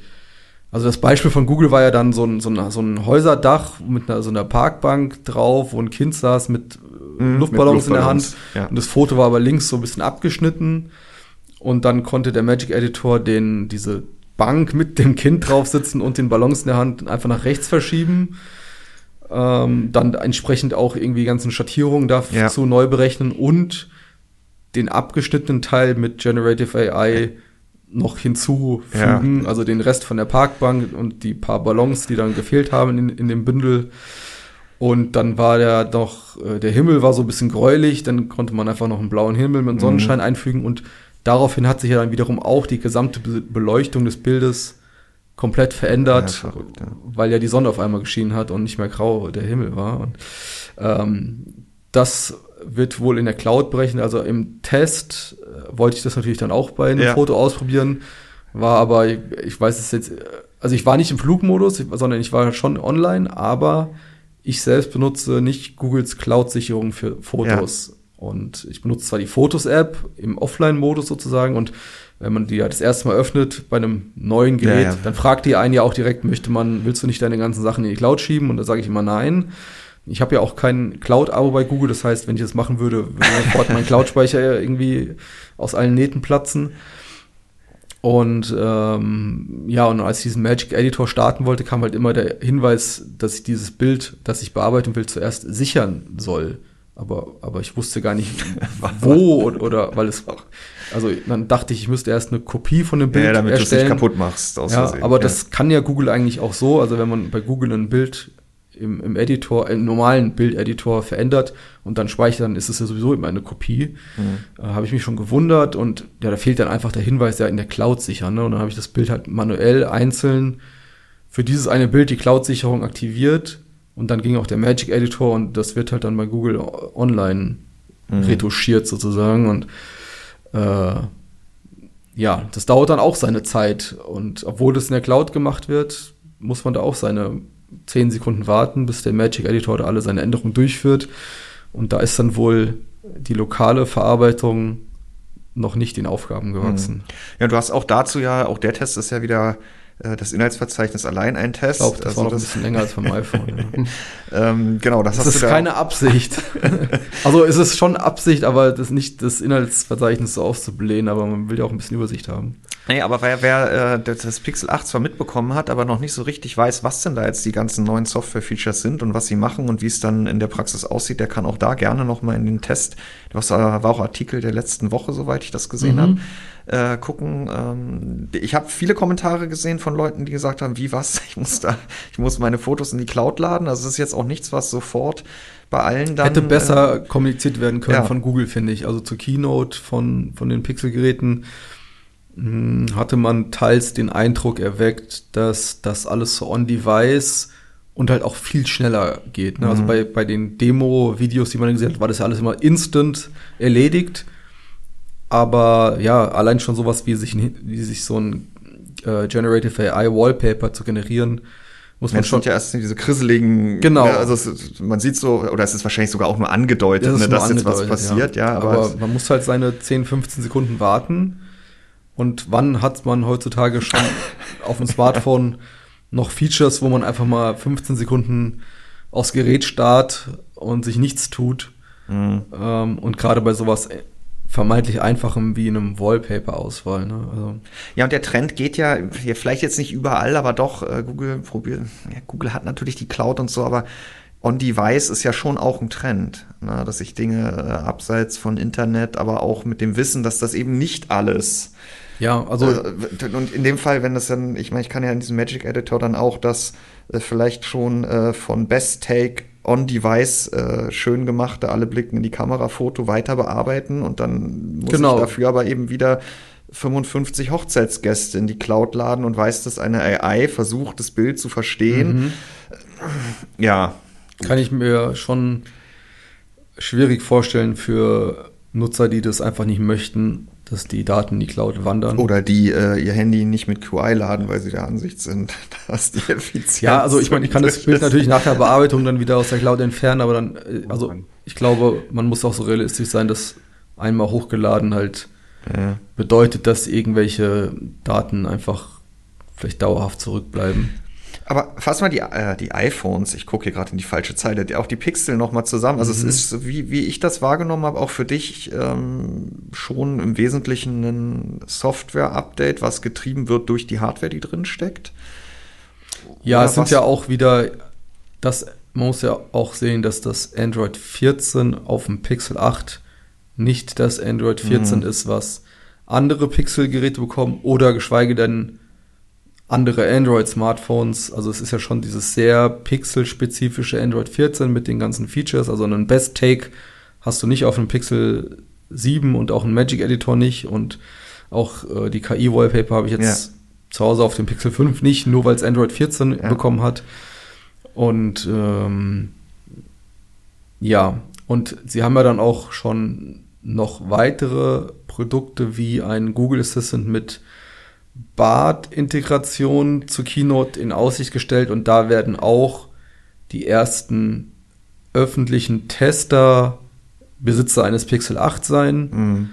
also das Beispiel von Google war ja dann so ein, so ein, so ein Häuserdach mit einer, so einer Parkbank drauf, wo ein Kind saß mit, mhm, Luftballons, mit Luftballons, in der Hand. Ja. Und das Foto war aber links so ein bisschen abgeschnitten. Und dann konnte der Magic Editor den, diese Bank mit dem Kind drauf sitzen und den Ballons in der Hand einfach nach rechts verschieben ähm, dann entsprechend auch irgendwie ganzen Schattierungen dazu ja. neu berechnen und den abgeschnittenen Teil mit Generative AI noch hinzufügen, ja. also den Rest von der Parkbank und die paar Ballons, die dann gefehlt haben in, in dem Bündel. Und dann war der doch, äh, der Himmel war so ein bisschen gräulich, dann konnte man einfach noch einen blauen Himmel mit Sonnenschein mhm. einfügen und daraufhin hat sich ja dann wiederum auch die gesamte Beleuchtung des Bildes komplett verändert, ja, verrückt, ja. weil ja die Sonne auf einmal geschienen hat und nicht mehr grau der Himmel war. Und ähm, das wird wohl in der Cloud brechen. Also im Test äh, wollte ich das natürlich dann auch bei einem ja. Foto ausprobieren, war aber, ich, ich weiß es jetzt, also ich war nicht im Flugmodus, sondern ich war schon online, aber ich selbst benutze nicht Googles Cloud-Sicherung für Fotos. Und ich benutze zwar die Fotos-App im Offline-Modus sozusagen und wenn man die ja das erste Mal öffnet bei einem neuen Gerät, ja, ja. dann fragt die einen ja auch direkt, möchte man, willst du nicht deine ganzen Sachen in die Cloud schieben? Und da sage ich immer nein. Ich habe ja auch kein Cloud-Abo bei Google, das heißt, wenn ich das machen würde, würde sofort mein Cloud-Speicher irgendwie aus allen Nähten platzen. Und ähm, ja, und als ich diesen Magic Editor starten wollte, kam halt immer der Hinweis, dass ich dieses Bild, das ich bearbeiten will, zuerst sichern soll. Aber, aber ich wusste gar nicht, wo oder, oder weil es also dann dachte ich, ich müsste erst eine Kopie von dem Bild ja, damit erstellen. du es nicht
kaputt machst.
Ja, aber ja. das kann ja Google eigentlich auch so. Also wenn man bei Google ein Bild im, im Editor, im normalen Bildeditor verändert und dann speichert, dann ist es ja sowieso immer eine Kopie. Mhm. Äh, habe ich mich schon gewundert und ja, da fehlt dann einfach der Hinweis, ja in der Cloud sichern. Ne? Und dann habe ich das Bild halt manuell einzeln für dieses eine Bild die Cloud-Sicherung aktiviert und dann ging auch der Magic Editor und das wird halt dann bei Google online mhm. retuschiert sozusagen und äh, ja, das dauert dann auch seine Zeit. Und obwohl das in der Cloud gemacht wird, muss man da auch seine 10 Sekunden warten, bis der Magic Editor da alle seine Änderungen durchführt. Und da ist dann wohl die lokale Verarbeitung noch nicht den Aufgaben gewachsen. Mhm.
Ja, du hast auch dazu ja, auch der Test ist ja wieder das Inhaltsverzeichnis allein ein Test.
Ich glaube, das also war noch ein bisschen länger als vom iPhone.
ähm, genau,
das, das ist da keine Absicht. also es ist schon Absicht, aber das nicht das Inhaltsverzeichnis so aufzublähen, aber man will ja auch ein bisschen Übersicht haben.
Nee, aber wer, wer äh, das Pixel 8 zwar mitbekommen hat, aber noch nicht so richtig weiß, was denn da jetzt die ganzen neuen Software-Features sind und was sie machen und wie es dann in der Praxis aussieht, der kann auch da gerne noch mal in den Test, das war auch Artikel der letzten Woche, soweit ich das gesehen mhm. habe, äh, gucken. Ähm, ich habe viele Kommentare gesehen von Leuten, die gesagt haben, wie was, ich muss da, ich muss meine Fotos in die Cloud laden. Also es ist jetzt auch nichts, was sofort bei allen dann.
Hätte besser äh, kommuniziert werden können ja. von Google, finde ich. Also zur Keynote von, von den Pixel-Geräten hm, hatte man teils den Eindruck erweckt, dass das alles so on-device und halt auch viel schneller geht. Ne? Also mhm. Also bei, bei den Demo-Videos, die man gesehen hat, war das ja alles immer instant erledigt. Aber ja, allein schon sowas wie sich, wie sich so ein äh, Generative AI Wallpaper zu generieren, muss man schon
ja erst diese krisseligen.
Genau.
Ja, also es, man sieht so, oder es ist wahrscheinlich sogar auch nur angedeutet, das ne, dass jetzt was passiert, ja. ja
aber, aber man muss halt seine 10, 15 Sekunden warten. Und wann hat man heutzutage schon auf dem Smartphone noch Features, wo man einfach mal 15 Sekunden aufs Gerät starrt und sich nichts tut? Mhm. Ähm, und gerade bei sowas vermeintlich einfachem wie einem Wallpaper-Auswahl. Ne? Also.
Ja, und der Trend geht ja, vielleicht jetzt nicht überall, aber doch, äh, Google probiert, ja, Google hat natürlich die Cloud und so, aber On-Device ist ja schon auch ein Trend, ne? dass sich Dinge äh, abseits von Internet, aber auch mit dem Wissen, dass das eben nicht alles
ja, also
äh, und in dem Fall, wenn das dann, ich meine, ich kann ja in diesem Magic Editor dann auch das äh, vielleicht schon äh, von Best Take on-device äh, schön gemachte, alle blicken in die Kamera Foto weiter bearbeiten und dann muss genau. ich dafür aber eben wieder 55 Hochzeitsgäste in die Cloud laden und weiß, dass eine AI versucht, das Bild zu verstehen. Mhm. Ja.
Kann ich mir schon schwierig vorstellen für Nutzer, die das einfach nicht möchten, dass die Daten in die Cloud wandern.
Oder die äh, ihr Handy nicht mit QI laden, weil sie der Ansicht sind, dass die Effizienz.
Ja, also ich meine, ich kann das Bild natürlich nach der Bearbeitung dann wieder aus der Cloud entfernen, aber dann, äh, also ich glaube, man muss auch so realistisch sein, dass einmal hochgeladen halt ja. bedeutet, dass irgendwelche Daten einfach vielleicht dauerhaft zurückbleiben.
Aber fass mal die, äh, die iPhones, ich gucke hier gerade in die falsche Zeile, auch die Pixel nochmal zusammen. Also mhm. es ist, wie, wie ich das wahrgenommen habe, auch für dich ähm, schon im Wesentlichen ein Software-Update, was getrieben wird durch die Hardware, die drin steckt.
Ja, Oder es sind ja auch wieder, das, man muss ja auch sehen, dass das Android 14 auf dem Pixel 8 nicht das Android 14 mhm. ist, was andere Pixel-Geräte bekommen oder geschweige denn andere Android-Smartphones. Also es ist ja schon dieses sehr pixelspezifische Android 14 mit den ganzen Features. Also einen Best Take hast du nicht auf einem Pixel 7 und auch einen Magic Editor nicht. Und auch äh, die KI-Wallpaper habe ich jetzt ja. zu Hause auf dem Pixel 5 nicht, nur weil es Android 14 ja. bekommen hat. Und ähm, ja, und sie haben ja dann auch schon noch weitere Produkte wie ein Google Assistant mit Bart-Integration zu Keynote in Aussicht gestellt und da werden auch die ersten öffentlichen Tester Besitzer eines Pixel 8 sein. Mhm.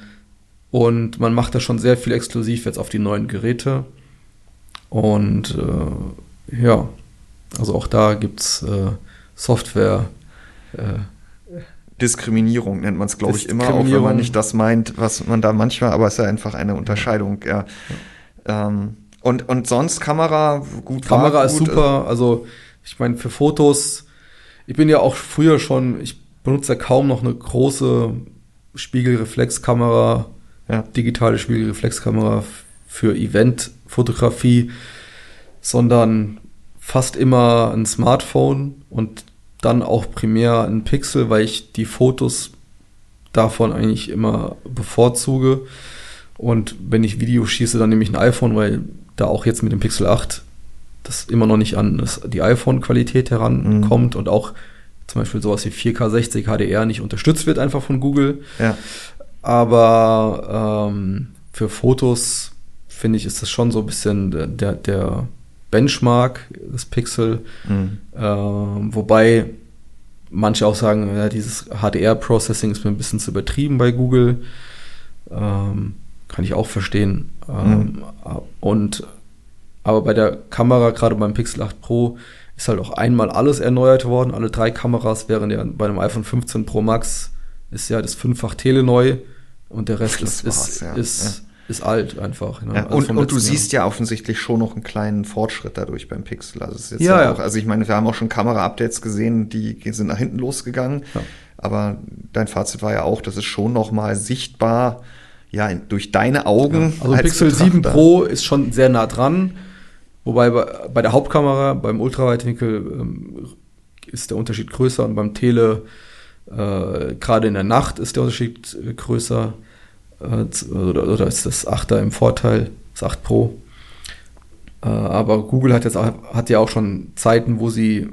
Und man macht da schon sehr viel exklusiv jetzt auf die neuen Geräte. Und äh, ja, also auch da gibt es äh, Software. Äh,
Diskriminierung nennt man es, glaube ich, immer, auch wenn man nicht das meint, was man da manchmal, aber es ist ja einfach eine Unterscheidung, ja. ja. Ähm, und, und sonst Kamera
gut. Kamera war, ist gut, super. Also ich meine, für Fotos, ich bin ja auch früher schon, ich benutze ja kaum noch eine große Spiegelreflexkamera, ja. digitale Spiegelreflexkamera für Eventfotografie, sondern fast immer ein Smartphone und dann auch primär ein Pixel, weil ich die Fotos davon eigentlich immer bevorzuge. Und wenn ich Video schieße, dann nehme ich ein iPhone, weil da auch jetzt mit dem Pixel 8 das immer noch nicht an das, die iPhone-Qualität herankommt mhm. und auch zum Beispiel sowas wie 4K 60 HDR nicht unterstützt wird einfach von Google.
Ja.
Aber ähm, für Fotos finde ich, ist das schon so ein bisschen der, der Benchmark, das Pixel. Mhm. Ähm, wobei manche auch sagen, ja, dieses HDR-Processing ist mir ein bisschen zu übertrieben bei Google. Ähm, kann ich auch verstehen. Ähm, mhm. Und aber bei der Kamera, gerade beim Pixel 8 Pro, ist halt auch einmal alles erneuert worden. Alle drei Kameras, während ja bei dem iPhone 15 Pro Max ist ja das fünffach Tele neu und der Rest ist, ist, ja. ist, ja. ist, alt einfach.
Ne? Ja, also und, und du siehst ja offensichtlich schon noch einen kleinen Fortschritt dadurch beim Pixel. Also, ist jetzt ja, auch, also ich meine, wir haben auch schon Kamera-Updates gesehen, die sind nach hinten losgegangen. Aber dein Fazit war ja auch, das ist schon noch mal sichtbar, ja, durch deine Augen.
Also als Pixel Betrachter. 7 Pro ist schon sehr nah dran. Wobei bei, bei der Hauptkamera, beim Ultraweitwinkel, ähm, ist der Unterschied größer und beim Tele, äh, gerade in der Nacht, ist der Unterschied äh, größer. Äh, oder, oder ist das 8er im Vorteil, das 8 Pro. Äh, aber Google hat jetzt hat ja auch schon Zeiten, wo sie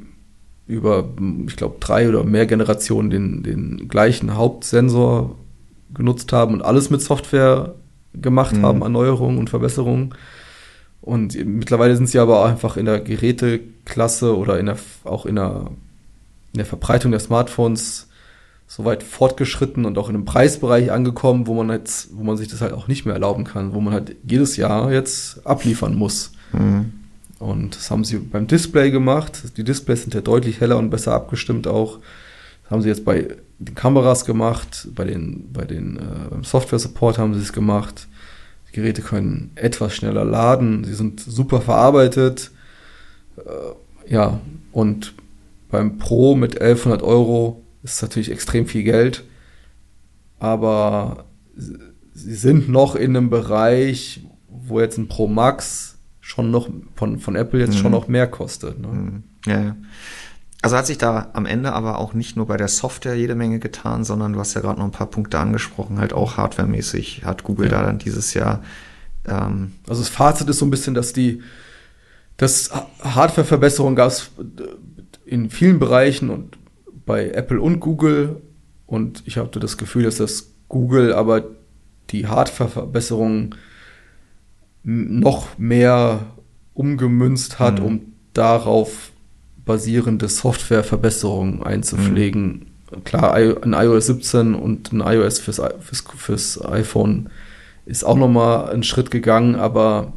über, ich glaube, drei oder mehr Generationen den, den gleichen Hauptsensor genutzt haben und alles mit Software gemacht mhm. haben, Erneuerungen und Verbesserungen. Und mittlerweile sind sie aber einfach in der Geräteklasse oder in der, auch in der, in der Verbreitung der Smartphones so weit fortgeschritten und auch in einem Preisbereich angekommen, wo man jetzt, wo man sich das halt auch nicht mehr erlauben kann, wo man halt jedes Jahr jetzt abliefern muss. Mhm. Und das haben sie beim Display gemacht. Die Displays sind ja deutlich heller und besser abgestimmt auch. Das haben sie jetzt bei den Kameras gemacht, bei den, bei den äh, beim Software Support haben sie es gemacht. Die Geräte können etwas schneller laden, sie sind super verarbeitet. Äh, ja, und beim Pro mit 1100 Euro ist natürlich extrem viel Geld, aber sie sind noch in einem Bereich, wo jetzt ein Pro Max schon noch von, von Apple jetzt mhm. schon noch mehr kostet. Ne? Mhm.
Ja, ja. Also hat sich da am Ende aber auch nicht nur bei der Software jede Menge getan, sondern du hast ja gerade noch ein paar Punkte angesprochen, halt auch hardwaremäßig hat Google ja. da dann dieses Jahr.
Ähm also das Fazit ist so ein bisschen, dass die das Hardwareverbesserung gab es in vielen Bereichen und bei Apple und Google und ich hatte das Gefühl, dass das Google aber die Hardwareverbesserungen noch mehr umgemünzt hat, mhm. um darauf basierende Softwareverbesserungen einzupflegen. Mhm. Klar, ein iOS 17 und ein iOS fürs, fürs, fürs iPhone ist auch nochmal einen Schritt gegangen, aber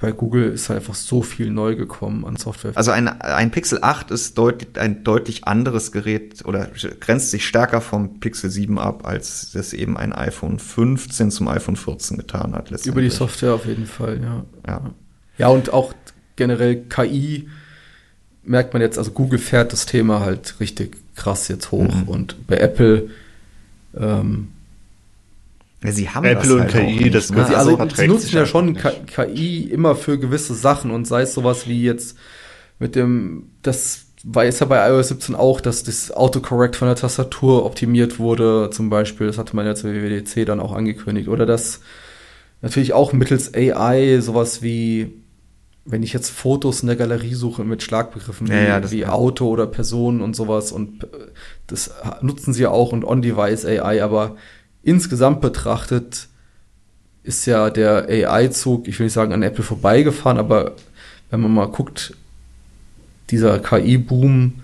bei Google ist halt einfach so viel neu gekommen an Software.
Also ein, ein Pixel 8 ist deutlich, ein deutlich anderes Gerät oder grenzt sich stärker vom Pixel 7 ab, als das eben ein iPhone 15 zum iPhone 14 getan hat.
Über die Software auf jeden Fall, ja. Ja, ja und auch generell KI merkt man jetzt, also Google fährt das Thema halt richtig krass jetzt hoch mhm. und bei Apple ähm,
ja, sie haben
Apple und halt KI, das ne? sie, also, sie nutzen ja schon nicht. KI immer für gewisse Sachen und sei es sowas wie jetzt mit dem, das war jetzt ja bei iOS 17 auch, dass das Autocorrect von der Tastatur optimiert wurde, zum Beispiel. Das hatte man ja zur WWDC dann auch angekündigt. Oder dass natürlich auch mittels AI sowas wie wenn ich jetzt Fotos in der Galerie suche mit Schlagbegriffen ja, wie, ja, wie Auto oder Personen und sowas und äh, das nutzen sie ja auch und On-Device AI, aber insgesamt betrachtet ist ja der AI-Zug, ich will nicht sagen an Apple vorbeigefahren, aber wenn man mal guckt, dieser KI-Boom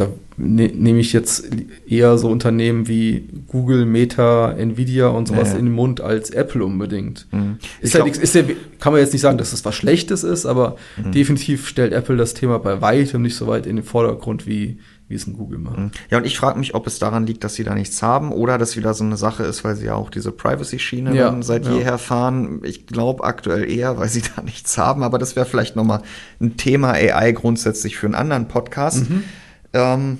da ne, nehme ich jetzt eher so Unternehmen wie Google, Meta, Nvidia und sowas ja, ja. in den Mund als Apple unbedingt. Mhm. Ist halt, ist ja, kann man jetzt nicht sagen, dass das was Schlechtes ist, aber mhm. definitiv stellt Apple das Thema bei weitem nicht so weit in den Vordergrund, wie, wie es ein Google macht. Mhm.
Ja, und ich frage mich, ob es daran liegt, dass sie da nichts haben oder dass wieder so eine Sache ist, weil sie ja auch diese Privacy-Schiene ja, seit ja. jeher fahren. Ich glaube aktuell eher, weil sie da nichts haben, aber das wäre vielleicht noch mal ein Thema AI grundsätzlich für einen anderen Podcast. Mhm. Ähm,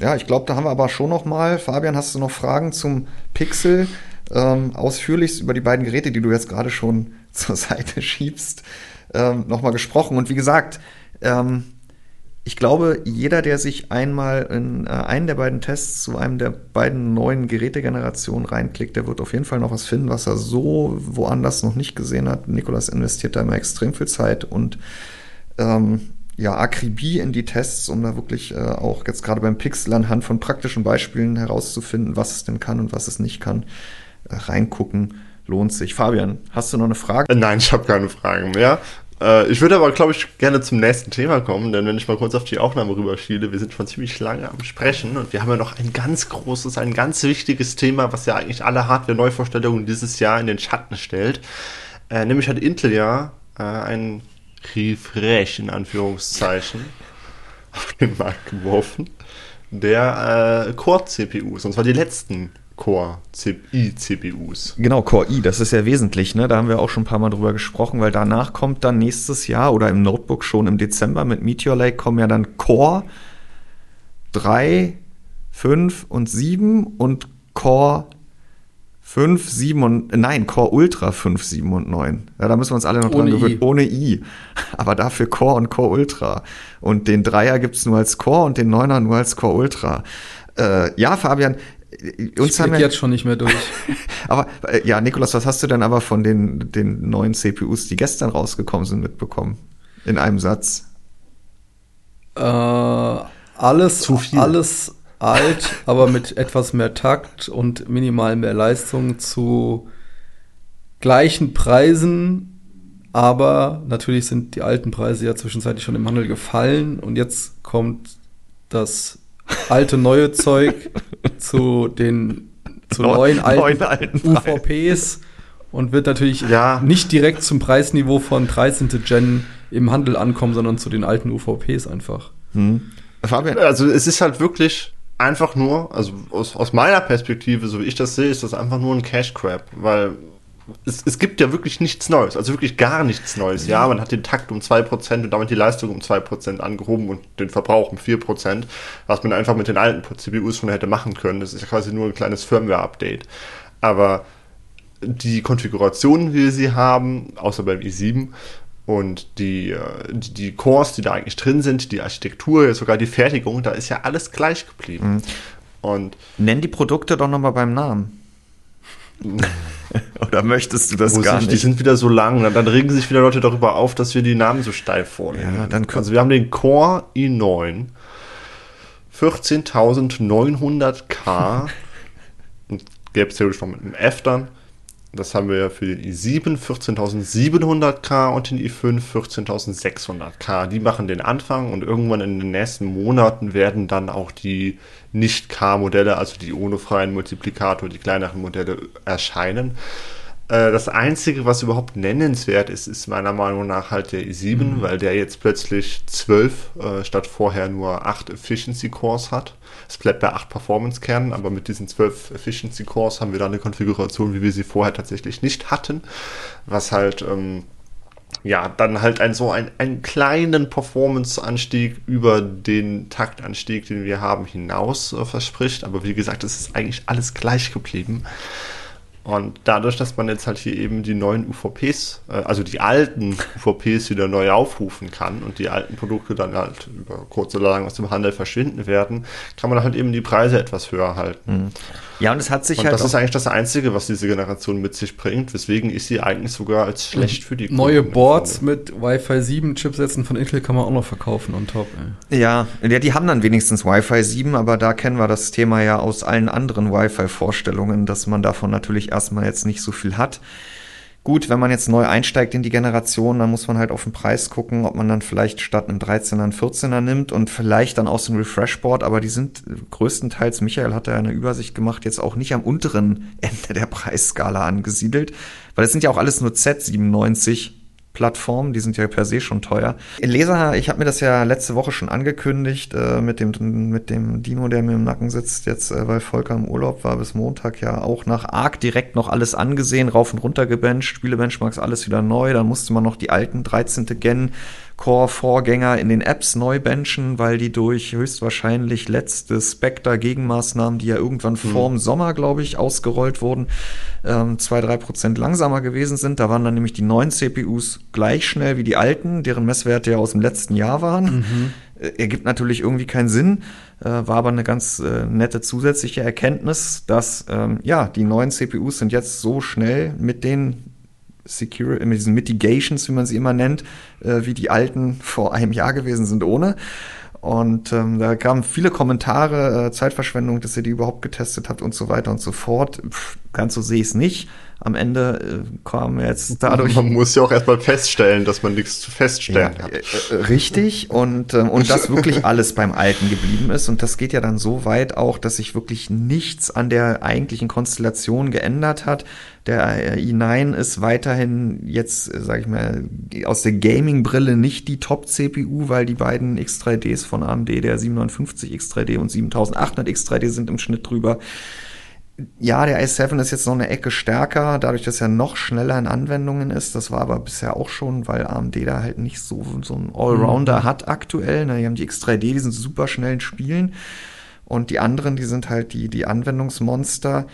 ja, ich glaube, da haben wir aber schon noch mal. Fabian, hast du noch Fragen zum Pixel? Ähm, ausführlichst über die beiden Geräte, die du jetzt gerade schon zur Seite schiebst, ähm, noch mal gesprochen. Und wie gesagt, ähm, ich glaube, jeder, der sich einmal in äh, einen der beiden Tests zu einem der beiden neuen Gerätegenerationen reinklickt, der wird auf jeden Fall noch was finden, was er so woanders noch nicht gesehen hat. Nikolas investiert da immer extrem viel Zeit und ähm, ja, Akribie in die Tests, um da wirklich äh, auch jetzt gerade beim Pixel anhand von praktischen Beispielen herauszufinden, was es denn kann und was es nicht kann. Äh, reingucken lohnt sich. Fabian, hast du noch eine Frage?
Nein, ich habe keine Fragen mehr. Äh, ich würde aber, glaube ich, gerne zum nächsten Thema kommen, denn wenn ich mal kurz auf die Aufnahme rüberschiele, wir sind schon ziemlich lange am Sprechen und wir haben ja noch ein ganz großes, ein ganz wichtiges Thema, was ja eigentlich alle Hardware-Neuvorstellungen dieses Jahr in den Schatten stellt. Äh, nämlich hat Intel ja äh, ein Refresh in Anführungszeichen auf den Markt geworfen, der äh, Core-CPUs, und zwar die letzten Core i-CPUs.
Genau, Core i, das ist ja wesentlich, ne? Da haben wir auch schon ein paar Mal drüber gesprochen, weil danach kommt dann nächstes Jahr oder im Notebook schon im Dezember mit Meteor Lake kommen ja dann Core 3, 5 und 7 und Core 5, 7 und nein, Core Ultra 5, 7 und 9. Ja, da müssen wir uns alle noch ohne dran gewöhnen. Ohne i. Aber dafür Core und Core Ultra. Und den Dreier gibt es nur als Core und den Neuner nur als Core Ultra. Äh, ja, Fabian,
uns ich haben ja, jetzt schon nicht mehr durch.
aber äh, ja, Nikolas, was hast du denn aber von den, den neuen CPUs, die gestern rausgekommen sind, mitbekommen? In einem Satz.
Äh, alles, Zu viel. alles alt, aber mit etwas mehr Takt und minimal mehr Leistung zu gleichen Preisen. Aber natürlich sind die alten Preise ja zwischenzeitlich schon im Handel gefallen und jetzt kommt das alte neue Zeug zu den zu neuen alten, neuen alten UVPs und wird natürlich ja. nicht direkt zum Preisniveau von 13. Gen im Handel ankommen, sondern zu den alten UVPs einfach. Hm.
Also es ist halt wirklich einfach nur, also aus, aus meiner Perspektive, so wie ich das sehe, ist das einfach nur ein Cash Grab, weil es, es gibt ja wirklich nichts Neues, also wirklich gar nichts Neues. Ja, man hat den Takt um 2% und damit die Leistung um 2% angehoben und den Verbrauch um 4%, was man einfach mit den alten CPUs schon hätte machen können. Das ist ja quasi nur ein kleines Firmware-Update. Aber die Konfigurationen, wie wir sie haben, außer beim i7, und die, äh, die, die Cores, die da eigentlich drin sind, die Architektur, sogar die Fertigung, da ist ja alles gleich geblieben. Mhm.
Und Nenn die Produkte doch nochmal beim Namen. Oder möchtest du das Wo gar
nicht?
Die
sind wieder so lang. Dann regen sich wieder Leute darüber auf, dass wir die Namen so steif vornehmen. Ja, dann also wir haben den Core i9 14.900K und gäbe es theoretisch noch mit einem F dann. Das haben wir ja für den i7 14.700K und den i5 14.600K. Die machen den Anfang und irgendwann in den nächsten Monaten werden dann auch die Nicht-K-Modelle, also die ohne freien Multiplikator, die kleineren Modelle erscheinen. Äh, das Einzige, was überhaupt nennenswert ist, ist meiner Meinung nach halt der i7, mhm. weil der jetzt plötzlich 12 äh, statt vorher nur 8 Efficiency Cores hat. Es bleibt bei 8 Performance-Kernen, aber mit diesen 12 Efficiency Cores haben wir da eine Konfiguration, wie wir sie vorher tatsächlich nicht hatten, was halt ähm, ja, dann halt ein, so ein, einen kleinen Performance-Anstieg über den Taktanstieg, den wir haben, hinaus äh, verspricht. Aber wie gesagt, es ist eigentlich alles gleich geblieben. Und dadurch, dass man jetzt halt hier eben die neuen UVPs, äh, also die alten UVPs wieder neu aufrufen kann und die alten Produkte dann halt über kurz oder lang aus dem Handel verschwinden werden, kann man halt eben die Preise etwas höher halten. Mhm.
Ja, und es hat sich
und halt. Das ist eigentlich das Einzige, was diese Generation mit sich bringt, weswegen ich sie eigentlich sogar als schlecht für die
Neue Kunden Boards finde. mit Wi-Fi 7 Chipsätzen von Intel kann man auch noch verkaufen on top.
Ey. Ja, ja, die haben dann wenigstens Wi-Fi 7, aber da kennen wir das Thema ja aus allen anderen Wi-Fi-Vorstellungen, dass man davon natürlich erstmal jetzt nicht so viel hat. Gut, wenn man jetzt neu einsteigt in die Generation, dann muss man halt auf den Preis gucken, ob man dann vielleicht statt einem 13er einen 14er nimmt und vielleicht dann aus dem Refreshboard, aber die sind größtenteils, Michael hat da eine Übersicht gemacht, jetzt auch nicht am unteren Ende der Preisskala angesiedelt, weil es sind ja auch alles nur Z97 Plattformen, die sind ja per se schon teuer. Leser, ich habe mir das ja letzte Woche schon angekündigt äh, mit, dem, mit dem Dino, der mir im Nacken sitzt, jetzt, äh, weil Volker im Urlaub war, bis Montag ja auch nach ARC direkt noch alles angesehen, rauf und runter gebencht, Spiele-Benchmarks, alles wieder neu. Dann musste man noch die alten 13. Gen Core-Vorgänger in den Apps neu benchen, weil die durch höchstwahrscheinlich letzte Spectre-Gegenmaßnahmen, die ja irgendwann mhm. vorm Sommer, glaube ich, ausgerollt wurden, ähm, zwei drei Prozent langsamer gewesen sind. Da waren dann nämlich die neuen CPUs gleich schnell wie die alten, deren Messwerte ja aus dem letzten Jahr waren. Mhm. Äh, ergibt natürlich irgendwie keinen Sinn, äh, war aber eine ganz äh, nette zusätzliche Erkenntnis, dass ähm, ja die neuen CPUs sind jetzt so schnell mit den Security, mit diesen Mitigations, wie man sie immer nennt, äh, wie die alten vor einem Jahr gewesen sind ohne. Und ähm, da kamen viele Kommentare, äh, Zeitverschwendung, dass ihr die überhaupt getestet habt und so weiter und so fort. Pff, ganz so sehe ich es nicht am Ende äh, kam jetzt dadurch.
Man muss ja auch erstmal feststellen, dass man nichts zu feststellen ja, hat. Äh,
äh, richtig und, äh, und dass wirklich alles beim Alten geblieben ist. Und das geht ja dann so weit auch, dass sich wirklich nichts an der eigentlichen Konstellation geändert hat. Der i9 ist weiterhin jetzt, äh, sag ich mal, aus der Gaming-Brille nicht die Top-CPU, weil die beiden X3Ds von AMD, der 759 X3D und 7800 X3D sind im Schnitt drüber ja, der i7 ist jetzt noch eine Ecke stärker, dadurch, dass er noch schneller in Anwendungen ist. Das war aber bisher auch schon, weil AMD da halt nicht so, so einen Allrounder mhm. hat aktuell. Ne? Die haben die X3D, die sind super schnell in Spielen. Und die anderen, die sind halt die, die Anwendungsmonster.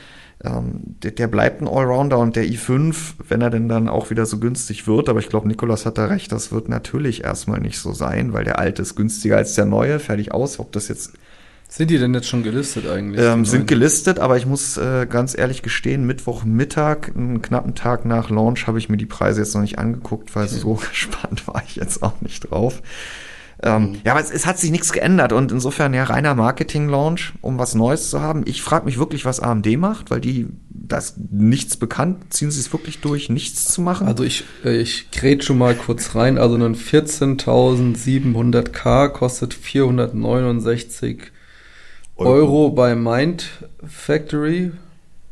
Ähm, der, der, bleibt ein Allrounder und der i5, wenn er denn dann auch wieder so günstig wird, aber ich glaube, Nikolas hat da recht, das wird natürlich erstmal nicht so sein, weil der alte ist günstiger als der neue, fertig aus. Ob das jetzt
sind die denn jetzt schon gelistet eigentlich?
Ähm, sind gelistet, aber ich muss äh, ganz ehrlich gestehen, Mittwochmittag, einen knappen Tag nach Launch, habe ich mir die Preise jetzt noch nicht angeguckt, weil okay. so gespannt war ich jetzt auch nicht drauf. Ähm, mhm. Ja, aber es, es, hat sich nichts geändert und insofern ja reiner Marketing-Launch, um was Neues zu haben. Ich frage mich wirklich, was AMD macht, weil die, das nichts bekannt, ziehen sie es wirklich durch, nichts zu machen?
Also ich, äh, ich grätsch schon mal kurz rein, also ein 14.700K kostet 469 Euro, Euro bei Mind Factory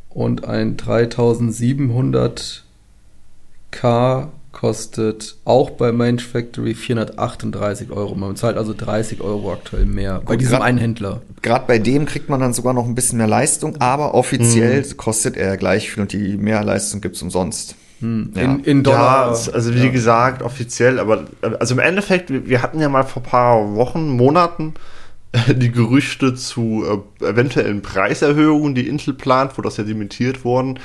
und ein 3700K kostet auch bei Mind Factory 438 Euro. Man zahlt also 30 Euro aktuell mehr
bei diesem grad, einen Händler. Gerade bei dem kriegt man dann sogar noch ein bisschen mehr Leistung, aber offiziell hm. kostet er gleich viel und die Mehrleistung gibt es umsonst.
Hm. Ja. In, in Dollar. Ja, also wie ja. gesagt, offiziell, aber also im Endeffekt, wir hatten ja mal vor ein paar Wochen, Monaten die Gerüchte zu äh, eventuellen Preiserhöhungen, die Intel plant, wo das ja limitiert worden.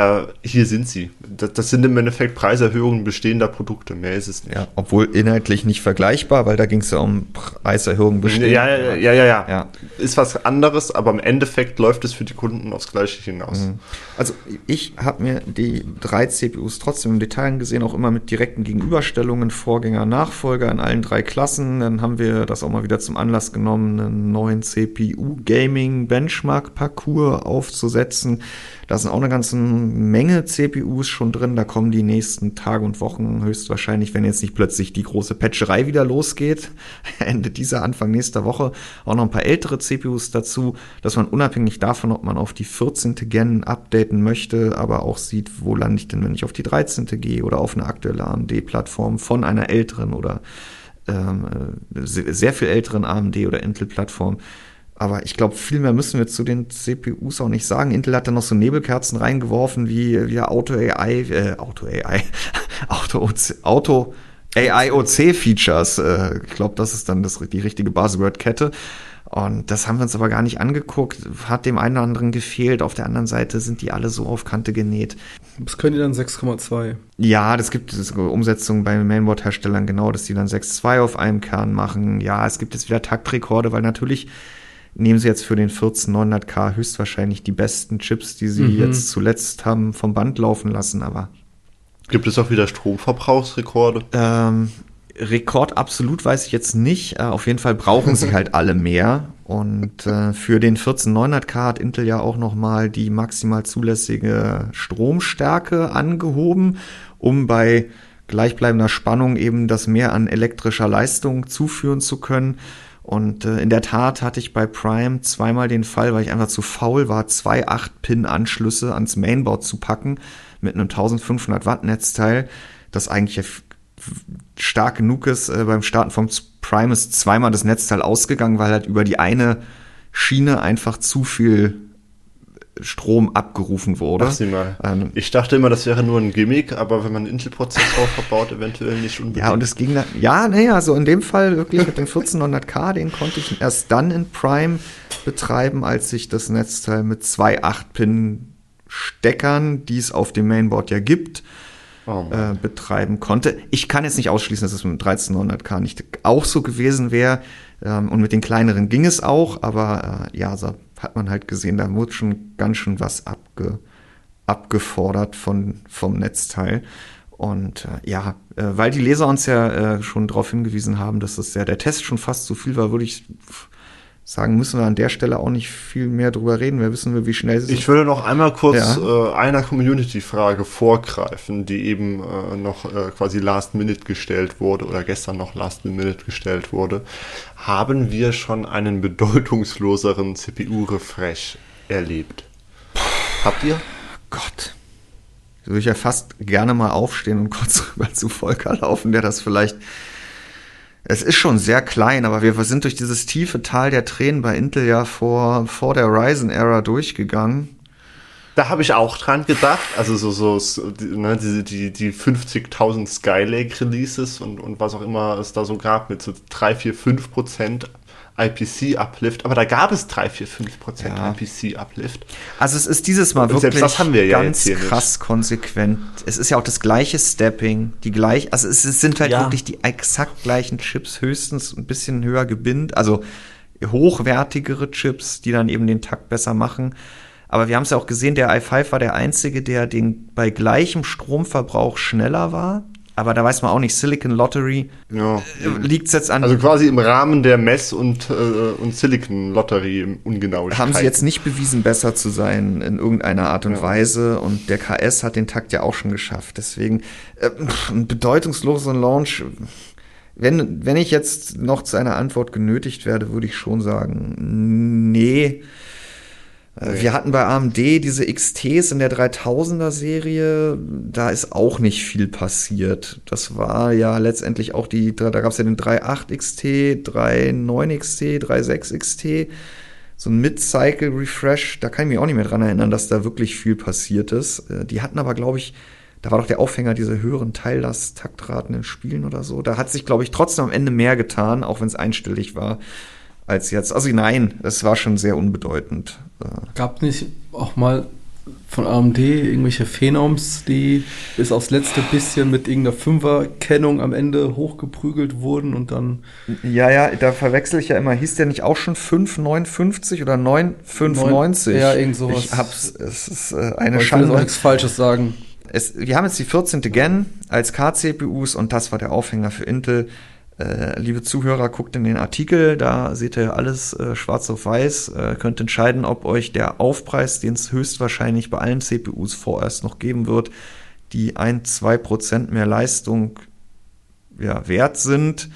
Äh, hier sind sie. Das, das, sind im Endeffekt Preiserhöhungen bestehender Produkte. Mehr ist es nicht.
Ja, obwohl inhaltlich nicht vergleichbar, weil da ging es ja um Preiserhöhungen bestehender.
Ja, ja, ja, ja, ja, ja. Ist was anderes, aber im Endeffekt läuft es für die Kunden aufs Gleiche hinaus. Mhm.
Also ich habe mir die drei CPUs trotzdem im Detail gesehen, auch immer mit direkten Gegenüberstellungen, Vorgänger, Nachfolger in allen drei Klassen. Dann haben wir das auch mal wieder zum Anlass genommen, einen neuen CPU Gaming Benchmark Parcours aufzusetzen da sind auch eine ganze Menge CPUs schon drin. Da kommen die nächsten Tage und Wochen höchstwahrscheinlich, wenn jetzt nicht plötzlich die große Patcherei wieder losgeht, Ende dieser, Anfang nächster Woche, auch noch ein paar ältere CPUs dazu, dass man unabhängig davon, ob man auf die 14. Gen updaten möchte, aber auch sieht, wo lande ich denn, wenn ich auf die 13. gehe oder auf eine aktuelle AMD-Plattform von einer älteren oder ähm, äh, sehr viel älteren AMD oder Intel-Plattform aber ich glaube, viel mehr müssen wir zu den CPUs auch nicht sagen. Intel hat da noch so Nebelkerzen reingeworfen wie, wie Auto AI, äh, Auto AI, Auto, Auto AIOC Features. Äh, ich glaube, das ist dann das, die richtige Buzzword-Kette. Und das haben wir uns aber gar nicht angeguckt. Hat dem einen oder anderen gefehlt. Auf der anderen Seite sind die alle so auf Kante genäht.
Was können die dann 6,2?
Ja, das gibt es Umsetzungen bei Mainboard-Herstellern genau, dass die dann 6,2 auf einem Kern machen. Ja, es gibt jetzt wieder Taktrekorde, weil natürlich nehmen sie jetzt für den 14900K höchstwahrscheinlich die besten Chips, die sie mhm. jetzt zuletzt haben vom Band laufen lassen, aber.
Gibt es auch wieder Stromverbrauchsrekorde?
Ähm, Rekord absolut weiß ich jetzt nicht. Äh, auf jeden Fall brauchen sie halt alle mehr. Und äh, für den 14900K hat Intel ja auch nochmal die maximal zulässige Stromstärke angehoben, um bei gleichbleibender Spannung eben das mehr an elektrischer Leistung zuführen zu können. Und äh, in der Tat hatte ich bei Prime zweimal den Fall, weil ich einfach zu faul war, zwei 8-Pin-Anschlüsse ans Mainboard zu packen mit einem 1500 Watt Netzteil, das eigentlich stark genug ist. Äh, beim Starten vom Prime ist zweimal das Netzteil ausgegangen, weil halt über die eine Schiene einfach zu viel Strom abgerufen wurde. Ach,
sieh mal. Ähm, ich dachte immer, das wäre nur ein Gimmick, aber wenn man einen Intel-Prozessor verbaut, eventuell nicht
unbedingt. Ja, und es ging dann, ja, naja, so in dem Fall wirklich mit dem 1400K, den konnte ich erst dann in Prime betreiben, als ich das Netzteil mit zwei 8-Pin-Steckern, die es auf dem Mainboard ja gibt, oh äh, betreiben konnte. Ich kann jetzt nicht ausschließen, dass es mit dem 1300K nicht auch so gewesen wäre. Ähm, und mit den kleineren ging es auch, aber äh, ja, so hat man halt gesehen, da wurde schon ganz schön was abge, abgefordert von, vom Netzteil. Und äh, ja, äh, weil die Leser uns ja äh, schon darauf hingewiesen haben, dass das ja der Test schon fast zu viel war, würde ich sagen, müssen wir an der Stelle auch nicht viel mehr drüber reden. Wir wissen, wie schnell
sie Ich würde noch einmal kurz ja. äh, einer Community-Frage vorgreifen, die eben äh, noch äh, quasi Last Minute gestellt wurde oder gestern noch Last Minute gestellt wurde. Haben wir schon einen bedeutungsloseren CPU-Refresh erlebt? Habt ihr?
Gott. Da würde ich ja fast gerne mal aufstehen und kurz rüber zu Volker laufen, der das vielleicht es ist schon sehr klein, aber wir sind durch dieses tiefe Tal der Tränen bei Intel ja vor, vor der Ryzen-Ära durchgegangen.
Da habe ich auch dran gedacht, also so, so ne, die, die, die 50.000 Skylake-Releases und, und was auch immer es da so gab mit so 3, 4, 5 Prozent IPC-Uplift, aber da gab es 3, 4, 5 Prozent ja. IPC-Uplift.
Also es ist dieses Mal wirklich ganz ja krass nicht. konsequent. Es ist ja auch das gleiche Stepping, die gleich, also es, es sind halt ja. wirklich die exakt gleichen Chips, höchstens ein bisschen höher gebindet, also hochwertigere Chips, die dann eben den Takt besser machen. Aber wir haben es ja auch gesehen, der i5 war der einzige, der den bei gleichem Stromverbrauch schneller war aber da weiß man auch nicht, Silicon Lottery ja. Äh, liegt es jetzt an.
Also quasi im Rahmen der Mess- und, äh, und Silicon Lottery ungenau.
Haben sie jetzt nicht bewiesen, besser zu sein in irgendeiner Art und ja. Weise und der KS hat den Takt ja auch schon geschafft. Deswegen äh, ein bedeutungsloser Launch. Wenn, wenn ich jetzt noch zu einer Antwort genötigt werde, würde ich schon sagen, nee, Okay. Wir hatten bei AMD diese XTs in der 3000er Serie, da ist auch nicht viel passiert. Das war ja letztendlich auch die, da gab es ja den 3.8 XT, 3.9 XT, 3.6 XT, so ein Mid-Cycle-Refresh, da kann ich mich auch nicht mehr dran erinnern, dass da wirklich viel passiert ist. Äh, die hatten aber, glaube ich, da war doch der Aufhänger diese höheren Teillast-Taktraten in Spielen oder so. Da hat sich, glaube ich, trotzdem am Ende mehr getan, auch wenn es einstellig war als jetzt. Also nein, es war schon sehr unbedeutend.
Gab nicht auch mal von AMD irgendwelche Phenoms, die bis aufs letzte bisschen mit irgendeiner Fünferkennung am Ende hochgeprügelt wurden und dann.
Ja, ja, da verwechsel ich ja immer. Hieß der nicht auch schon 559 oder 9590?
Ja, irgend sowas.
Ich hab's, es ist äh, eine Aber Schande.
Ich will auch nichts Falsches sagen.
Es, wir haben jetzt die 14. Gen als K-CPUs und das war der Aufhänger für Intel. Äh, liebe Zuhörer, guckt in den Artikel, da seht ihr alles äh, schwarz auf weiß, äh, könnt entscheiden, ob euch der Aufpreis, den es höchstwahrscheinlich bei allen CPUs vorerst noch geben wird, die ein, zwei Prozent mehr Leistung ja, wert sind.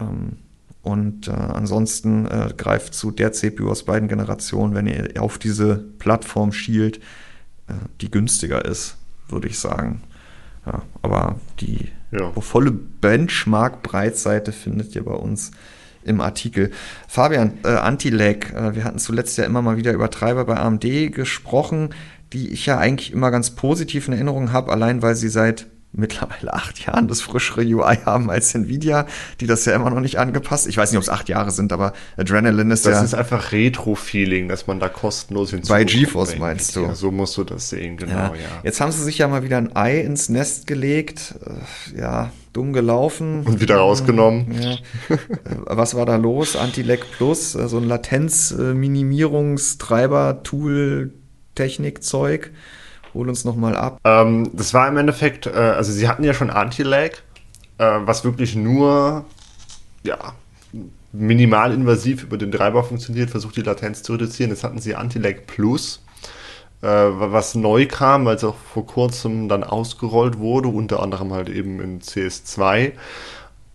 Ähm, und äh, ansonsten äh, greift zu der CPU aus beiden Generationen, wenn ihr auf diese Plattform schielt, äh, die günstiger ist, würde ich sagen. Ja, aber die ja. volle Benchmark-Breitseite findet ihr bei uns im Artikel. Fabian, äh, Anti-Lag, äh, wir hatten zuletzt ja immer mal wieder über Treiber bei AMD gesprochen, die ich ja eigentlich immer ganz positiv in Erinnerung habe, allein weil sie seit mittlerweile acht Jahren das frischere UI haben als Nvidia, die das ja immer noch nicht angepasst. Ich weiß nicht, ob es acht Jahre sind, aber Adrenaline ist
das
ja.
Das ist einfach Retro-Feeling, dass man da kostenlos
hinzukommt. Bei GeForce meinst du?
Ja, so musst du das sehen, genau, ja. ja.
Jetzt haben sie sich ja mal wieder ein Ei ins Nest gelegt. Äh, ja, dumm gelaufen.
Und wieder rausgenommen. Ja. Äh,
was war da los? Anti-Lag Plus, äh, so ein Latenz-Minimierungstreiber-Tool, Technik-Zeug. Hol uns nochmal ab.
Ähm, das war im Endeffekt, äh, also sie hatten ja schon Anti-Lag, äh, was wirklich nur, ja, minimal invasiv über den Treiber funktioniert, versucht die Latenz zu reduzieren. Jetzt hatten sie Anti-Lag Plus, äh, was neu kam, weil es auch vor kurzem dann ausgerollt wurde, unter anderem halt eben in CS2.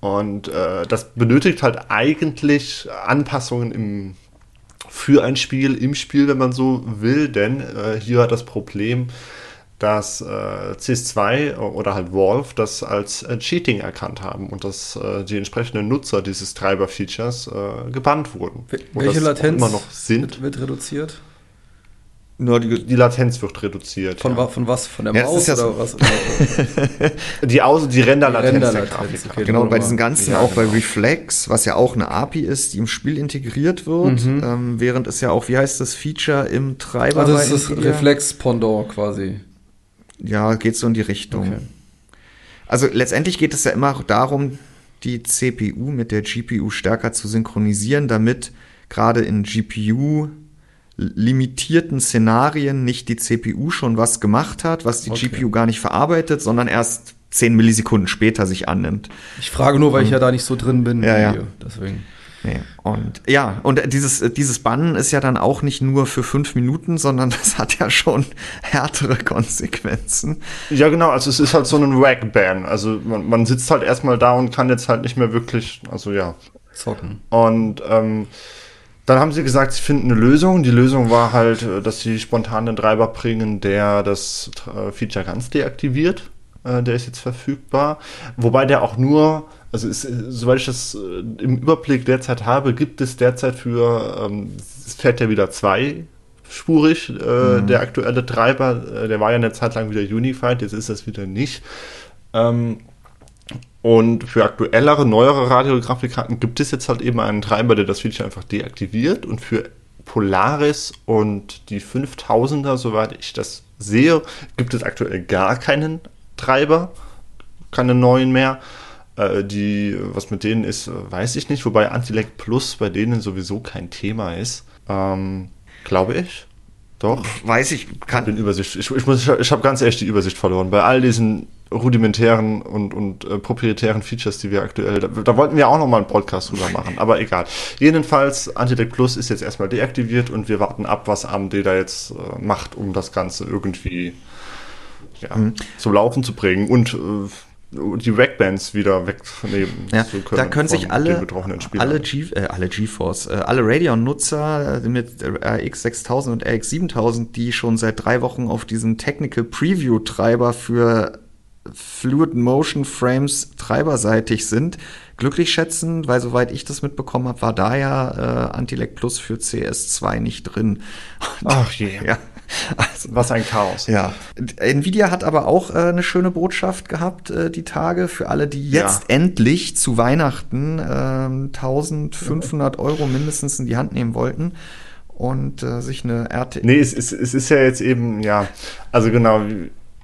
Und äh, das benötigt halt eigentlich Anpassungen im für ein Spiel im Spiel, wenn man so will, denn äh, hier hat das Problem, dass äh, CS2 oder halt Valve das als äh, Cheating erkannt haben und dass äh, die entsprechenden Nutzer dieses Treiber-Features äh, gebannt wurden.
Welche Latenz
immer noch sind.
Wird, wird reduziert?
Nur die, die Latenz wird reduziert.
Von, ja. von was? Von der ja, Maus
ja
oder
so.
was? die, Aus die Renderlatenz
Render der Grafik. Okay, genau, bei diesen ganzen, ja, auch genau. bei Reflex, was ja auch eine API ist, die im Spiel integriert wird, mhm. ähm, während es ja auch, wie heißt das Feature im Treiber?
Also das ist das Reflex-Pendant quasi.
Ja, geht so in die Richtung. Okay. Also letztendlich geht es ja immer darum, die CPU mit der GPU stärker zu synchronisieren, damit gerade in GPU limitierten Szenarien nicht die CPU schon was gemacht hat, was die okay. GPU gar nicht verarbeitet, sondern erst 10 Millisekunden später sich annimmt.
Ich frage nur, weil ich ja da nicht so drin bin.
Ja, ja.
Deswegen.
Nee. Und ja, und dieses, dieses Bannen ist ja dann auch nicht nur für fünf Minuten, sondern das hat ja schon härtere Konsequenzen.
Ja, genau, also es ist halt so ein Wag-Ban. Also man, man sitzt halt erstmal da und kann jetzt halt nicht mehr wirklich, also ja. Zocken. Und ähm, dann haben sie gesagt, sie finden eine Lösung. Die Lösung war halt, äh, dass sie spontan einen Treiber bringen, der das äh, Feature ganz deaktiviert. Äh, der ist jetzt verfügbar. Wobei der auch nur also ist, soweit ich das im Überblick derzeit habe, gibt es derzeit für, ähm, es fährt ja wieder zweispurig, äh, mhm. der aktuelle Treiber, äh, der war ja eine Zeit lang wieder Unified, jetzt ist das wieder nicht. Ähm, und für aktuellere, neuere Radiografikkarten gibt es jetzt halt eben einen Treiber, der das Feature einfach deaktiviert. Und für Polaris und die 5000er, soweit ich das sehe, gibt es aktuell gar keinen Treiber, keine neuen mehr. Äh, die, was mit denen ist, weiß ich nicht, wobei Antilect Plus bei denen sowieso kein Thema ist. Ähm, glaube ich. Doch.
Weiß ich,
kann. Ich bin Übersicht. Ich, ich, muss, ich habe ganz ehrlich die Übersicht verloren. Bei all diesen rudimentären und, und äh, proprietären Features, die wir aktuell, da, da wollten wir auch noch mal einen Podcast drüber machen, aber egal. Jedenfalls, Antilect Plus ist jetzt erstmal deaktiviert und wir warten ab, was AMD da jetzt äh, macht, um das Ganze irgendwie ja, mhm. zum Laufen zu bringen und äh, die Rackbands wieder wegnehmen
ja, zu können. Da können sich alle, alle, G, äh, alle GeForce, äh, alle Radeon-Nutzer äh, mit RX 6000 und RX 7000, die schon seit drei Wochen auf diesem Technical Preview-Treiber für Fluid Motion Frames treiberseitig sind, glücklich schätzen, weil soweit ich das mitbekommen habe, war da ja äh, Antilec Plus für CS2 nicht drin.
Ach je. Ja. Also, Was ein Chaos.
Ja. Nvidia hat aber auch äh, eine schöne Botschaft gehabt, äh, die Tage, für alle, die jetzt ja. endlich zu Weihnachten äh, 1500 Euro mindestens in die Hand nehmen wollten und äh, sich eine RT.
Nee, es, es, es ist ja jetzt eben, ja, also genau,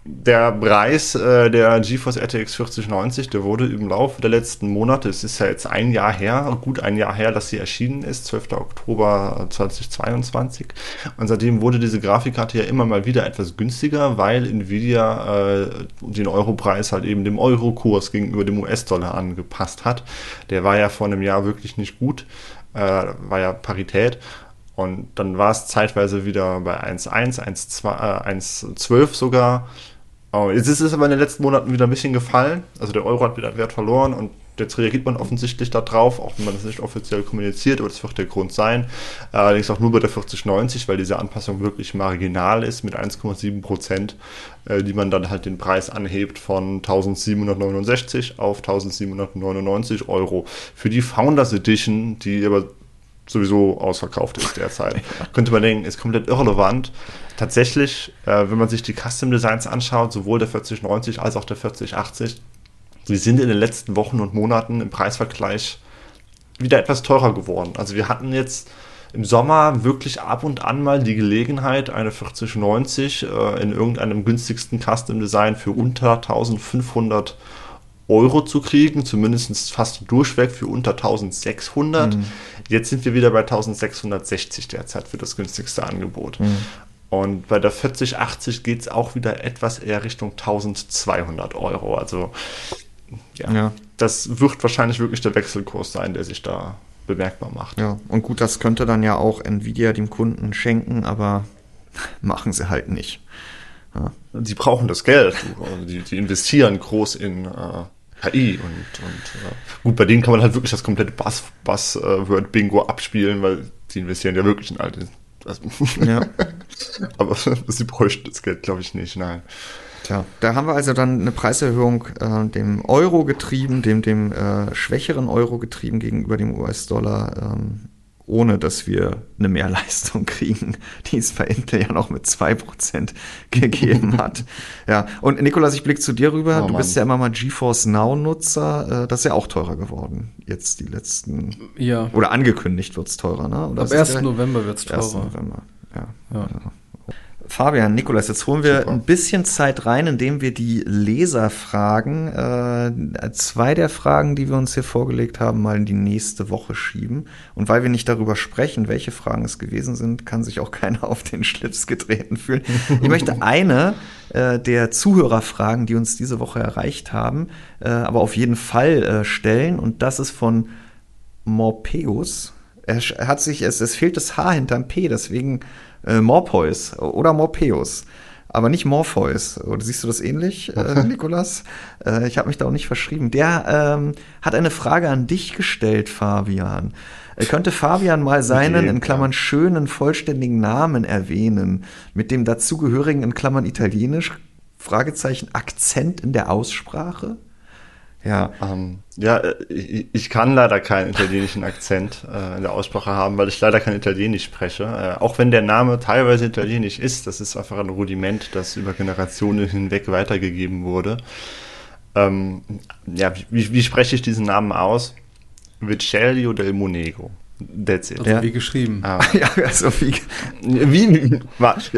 der Preis äh, der GeForce RTX 4090, der wurde im Laufe der letzten Monate, es ist ja jetzt ein Jahr her, gut ein Jahr her, dass sie erschienen ist, 12. Oktober 2022. Und seitdem wurde diese Grafikkarte ja immer mal wieder etwas günstiger, weil Nvidia äh, den Europreis halt eben dem Eurokurs gegenüber dem US-Dollar angepasst hat. Der war ja vor einem Jahr wirklich nicht gut, äh, war ja Parität. Und dann war es zeitweise wieder bei 1,1, 1,12 sogar. Oh, jetzt ist es aber in den letzten Monaten wieder ein bisschen gefallen. Also der Euro hat wieder Wert verloren und jetzt reagiert man offensichtlich darauf, auch wenn man das nicht offiziell kommuniziert, aber das wird der Grund sein. Allerdings auch nur bei der 4090, weil diese Anpassung wirklich marginal ist mit 1,7 Prozent, äh, die man dann halt den Preis anhebt von 1769 auf 1799 Euro. Für die Founders Edition, die aber sowieso ausverkauft ist derzeit. Könnte man denken, ist komplett irrelevant. Tatsächlich, äh, wenn man sich die Custom Designs anschaut, sowohl der 4090 als auch der 4080, die sind in den letzten Wochen und Monaten im Preisvergleich wieder etwas teurer geworden. Also wir hatten jetzt im Sommer wirklich ab und an mal die Gelegenheit, eine 4090 äh, in irgendeinem günstigsten Custom Design für unter 1500 Euro Euro zu kriegen, zumindest fast durchweg für unter 1600. Mhm. Jetzt sind wir wieder bei 1660 derzeit für das günstigste Angebot. Mhm. Und bei der 4080 geht es auch wieder etwas eher Richtung 1200 Euro. Also ja, ja, das wird wahrscheinlich wirklich der Wechselkurs sein, der sich da bemerkbar macht.
Ja, und gut, das könnte dann ja auch Nvidia dem Kunden schenken, aber machen sie halt nicht.
Ja. Die brauchen das Geld. Also die, die investieren groß in äh, KI und, und äh, gut, bei denen kann man halt wirklich das komplette Buzzword-Bingo äh, abspielen, weil sie investieren ja wirklich in all das. Ja. Aber sie bräuchten das Geld, glaube ich, nicht, nein.
Tja, da haben wir also dann eine Preiserhöhung äh, dem Euro getrieben, dem, dem äh, schwächeren Euro getrieben gegenüber dem US-Dollar. Ähm, ohne dass wir eine Mehrleistung kriegen, die es bei Intel ja noch mit 2% gegeben hat. ja, und Nikolas, ich blicke zu dir rüber. Oh, du bist ja immer mal GeForce Now-Nutzer. Äh, das ist ja auch teurer geworden. Jetzt die letzten.
Ja.
Oder angekündigt wird es teurer, ne?
Oder Ab 1. November wird es teurer. 1. November,
ja. ja. ja. Fabian, Nikolas, jetzt holen wir Super. ein bisschen Zeit rein, indem wir die Leser fragen. Äh, zwei der Fragen, die wir uns hier vorgelegt haben, mal in die nächste Woche schieben. Und weil wir nicht darüber sprechen, welche Fragen es gewesen sind, kann sich auch keiner auf den Schlips getreten fühlen. Ich möchte eine äh, der Zuhörerfragen, die uns diese Woche erreicht haben, äh, aber auf jeden Fall äh, stellen. Und das ist von Morpheus. Er hat sich, es, es fehlt das H hinterm P, deswegen äh, Morpheus oder Morpheus aber nicht Morpheus. Oder siehst du das ähnlich, äh, Nikolas? Äh, ich habe mich da auch nicht verschrieben. Der ähm, hat eine Frage an dich gestellt, Fabian. Könnte Fabian mal seinen, okay, in Klammern, ja. schönen, vollständigen Namen erwähnen, mit dem dazugehörigen, in Klammern, italienisch, Fragezeichen, Akzent in der Aussprache?
Ja. Ähm, ja, äh, ich kann leider keinen italienischen Akzent äh, in der Aussprache haben, weil ich leider kein Italienisch spreche. Äh, auch wenn der Name teilweise italienisch ist, das ist einfach ein Rudiment, das über Generationen hinweg weitergegeben wurde. Ähm, ja, wie, wie spreche ich diesen Namen aus? Vicelio del Monego.
That's it. Also ja. wie geschrieben.
Ah. ja, also wie, wie,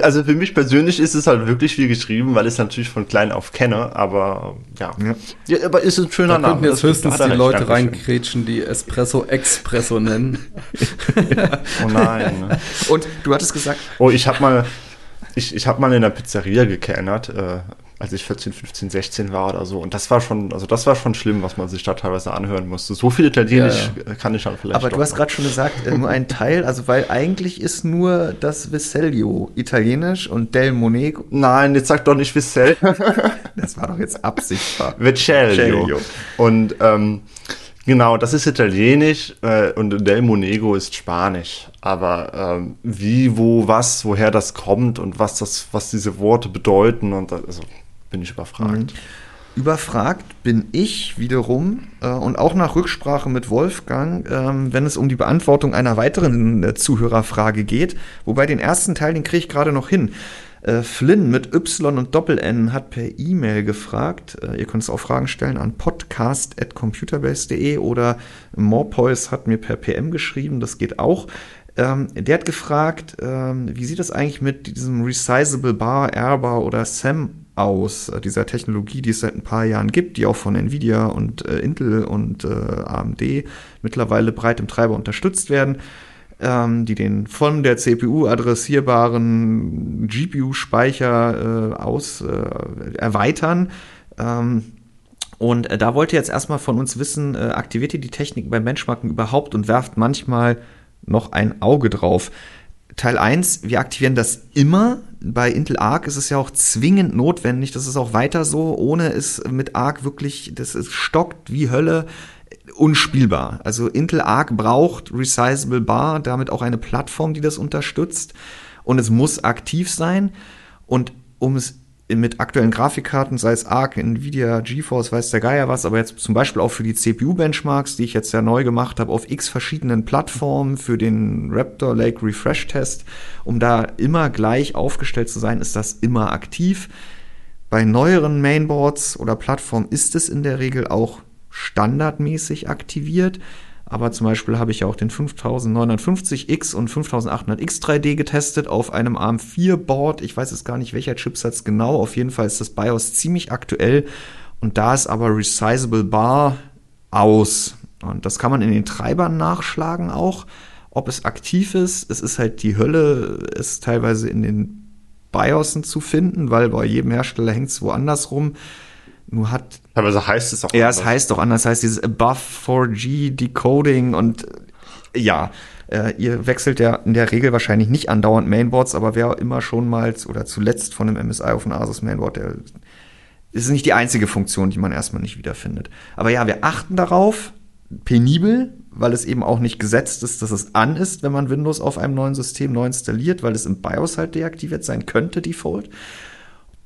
also für mich persönlich ist es halt wirklich wie geschrieben, weil ich es natürlich von klein auf kenne, aber ja. ja.
ja aber ist ein schöner da Name. jetzt höchstens die Leute reinkrätschen, die Espresso Expresso nennen.
oh nein. Ne?
Und du hattest gesagt.
Oh, ich habe mal, ich, ich habe mal in der Pizzeria gekennert. Äh, als ich 14, 15, 16 war oder so. Und das war schon, also das war schon schlimm, was man sich da teilweise anhören musste. So viel Italienisch ja, ja. kann ich dann vielleicht.
Aber du hast gerade schon gesagt, äh, nur ein Teil, also weil eigentlich ist nur das Vicelio italienisch und Del Monego.
Nein, jetzt sag doch nicht Vicel.
das war doch jetzt absichtbar.
Vicelio. Und ähm, Genau, das ist Italienisch äh, und Del Monego ist Spanisch. Aber ähm, wie, wo, was, woher das kommt und was das, was diese Worte bedeuten und das, also bin ich überfragt. Mhm.
Überfragt bin ich wiederum äh, und auch nach Rücksprache mit Wolfgang, äh, wenn es um die Beantwortung einer weiteren äh, Zuhörerfrage geht. Wobei den ersten Teil, den kriege ich gerade noch hin. Äh, Flynn mit Y und Doppel-N hat per E-Mail gefragt. Äh, ihr könnt es auch Fragen stellen an podcast.computerbase.de oder Morpois hat mir per PM geschrieben, das geht auch. Ähm, der hat gefragt, ähm, wie sieht es eigentlich mit diesem Resizable Bar, Airbar oder SAM aus, äh, dieser Technologie, die es seit ein paar Jahren gibt, die auch von Nvidia und äh, Intel und äh, AMD mittlerweile breit im Treiber unterstützt werden, ähm, die den von der CPU adressierbaren GPU-Speicher äh, aus äh, erweitern. Ähm, und äh, da wollte jetzt erstmal von uns wissen, aktiviert ihr die Technik beim Benchmarken überhaupt und werft manchmal noch ein Auge drauf. Teil 1, wir aktivieren das immer. Bei Intel Arc ist es ja auch zwingend notwendig. Das ist auch weiter so. Ohne es mit Arc wirklich, das ist stockt wie Hölle unspielbar. Also Intel Arc braucht Resizable Bar, damit auch eine Plattform, die das unterstützt. Und es muss aktiv sein. Und um es mit aktuellen Grafikkarten, sei es ARC, Nvidia, GeForce, weiß der Geier was, aber jetzt zum Beispiel auch für die CPU-Benchmarks, die ich jetzt ja neu gemacht habe, auf x verschiedenen Plattformen für den Raptor Lake Refresh Test, um da immer gleich aufgestellt zu sein, ist das immer aktiv. Bei neueren Mainboards oder Plattformen ist es in der Regel auch standardmäßig aktiviert. Aber zum Beispiel habe ich ja auch den 5950X und 5800X 3D getestet auf einem ARM4-Board. Ich weiß jetzt gar nicht, welcher Chipsatz genau. Auf jeden Fall ist das BIOS ziemlich aktuell. Und da ist aber Resizable Bar aus. Und das kann man in den Treibern nachschlagen auch, ob es aktiv ist. Es ist halt die Hölle, es teilweise in den BIOSen zu finden, weil bei jedem Hersteller hängt es woanders rum. Nur hat.
So heißt es auch.
Ja, es heißt doch anders. heißt dieses Above 4G Decoding und ja, äh, ihr wechselt ja in der Regel wahrscheinlich nicht andauernd Mainboards, aber wer immer schon mal oder zuletzt von einem MSI auf ein Asus Mainboard, der ist nicht die einzige Funktion, die man erstmal nicht wiederfindet. Aber ja, wir achten darauf, penibel, weil es eben auch nicht gesetzt ist, dass es an ist, wenn man Windows auf einem neuen System neu installiert, weil es im BIOS halt deaktiviert sein könnte, Default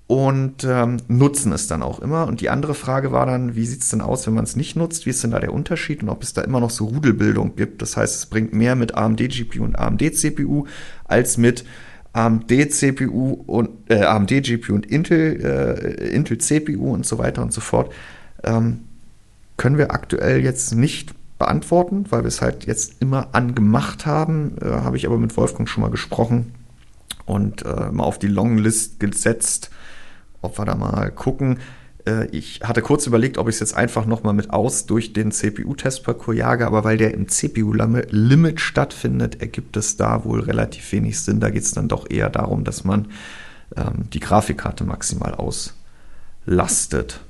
und ähm, nutzen es dann auch immer. Und die andere Frage war dann, wie sieht es denn aus, wenn man es nicht nutzt? Wie ist denn da der Unterschied und ob es da immer noch so Rudelbildung gibt? Das heißt, es bringt mehr mit AMD GPU und AMD CPU als mit AMD CPU und äh, AMD GPU und Intel äh, Intel CPU und so weiter und so fort. Ähm, können wir aktuell jetzt nicht beantworten, weil wir es halt jetzt immer angemacht haben. Äh, Habe ich aber mit Wolfgang schon mal gesprochen und äh, mal auf die Longlist gesetzt ob wir da mal gucken. Äh, ich hatte kurz überlegt, ob ich es jetzt einfach nochmal mit aus durch den CPU-Testparcours jage, aber weil der im CPU-Limit stattfindet, ergibt es da wohl relativ wenig Sinn. Da geht es dann doch eher darum, dass man ähm, die Grafikkarte maximal auslastet.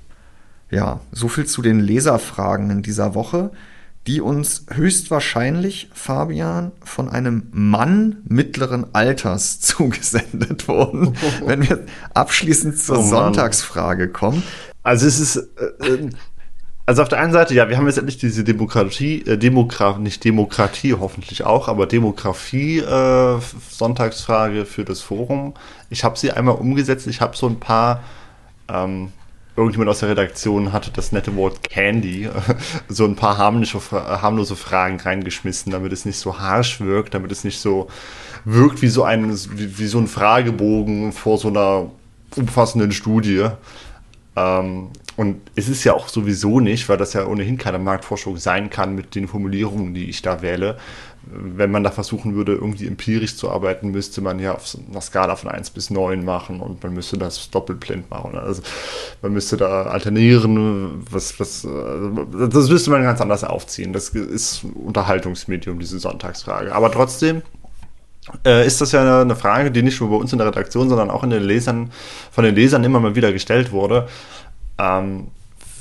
Ja, soviel zu den Leserfragen in dieser Woche. Die uns höchstwahrscheinlich, Fabian, von einem Mann mittleren Alters zugesendet wurden, wenn wir abschließend zur oh Sonntagsfrage kommen.
Also es ist, äh, äh, also auf der einen Seite, ja, wir haben jetzt endlich diese Demokratie, äh, Demokratie, nicht Demokratie hoffentlich auch, aber Demografie äh, Sonntagsfrage für das Forum. Ich habe sie einmal umgesetzt. Ich habe so ein paar ähm, irgendjemand aus der Redaktion hatte das nette Wort Candy, so ein paar harmlose, harmlose Fragen reingeschmissen, damit es nicht so harsh wirkt, damit es nicht so wirkt wie so ein, wie, wie so ein Fragebogen vor so einer umfassenden Studie. Ähm, und es ist ja auch sowieso nicht, weil das ja ohnehin keine Marktforschung sein kann mit den Formulierungen, die ich da wähle, wenn man da versuchen würde, irgendwie empirisch zu arbeiten, müsste man ja auf einer Skala von 1 bis 9 machen und man müsste das doppelblind machen. Also man müsste da alternieren, was, was, das müsste man ganz anders aufziehen. Das ist Unterhaltungsmedium, diese Sonntagsfrage. Aber trotzdem äh, ist das ja eine Frage, die nicht nur bei uns in der Redaktion, sondern auch in den Lesern, von den Lesern immer mal wieder gestellt wurde. Ähm,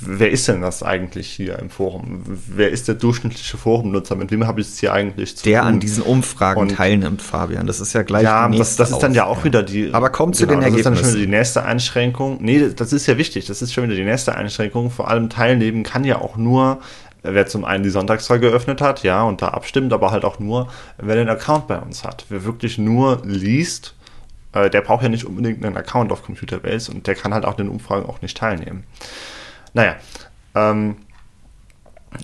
wer ist denn das eigentlich hier im Forum? Wer ist der durchschnittliche Forumnutzer? Mit wem habe ich es hier eigentlich
zu der tun? Der an diesen Umfragen und teilnimmt, Fabian. Das ist ja gleich
Ja, das, das ist dann ja auch wieder die.
Aber kommt genau, zu den Ergebnissen.
Das ist dann schon wieder die nächste Einschränkung. Nee, das ist ja wichtig. Das ist schon wieder die nächste Einschränkung. Vor allem teilnehmen kann ja auch nur, wer zum einen die Sonntagsfrage geöffnet hat, ja, und da abstimmt, aber halt auch nur, wer den Account bei uns hat. Wer wirklich nur liest, äh, der braucht ja nicht unbedingt einen Account auf Computerbase und der kann halt auch den Umfragen auch nicht teilnehmen. Naja, ähm,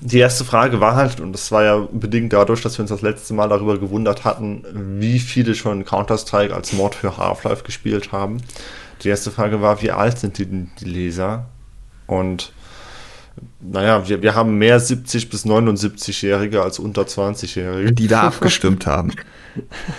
die erste Frage war halt, und das war ja bedingt dadurch, dass wir uns das letzte Mal darüber gewundert hatten, wie viele schon Counter-Strike als Mod für Half-Life gespielt haben. Die erste Frage war, wie alt sind die, die Leser? Und naja, wir, wir haben mehr 70- bis 79-Jährige als unter 20-Jährige.
Die da abgestimmt haben.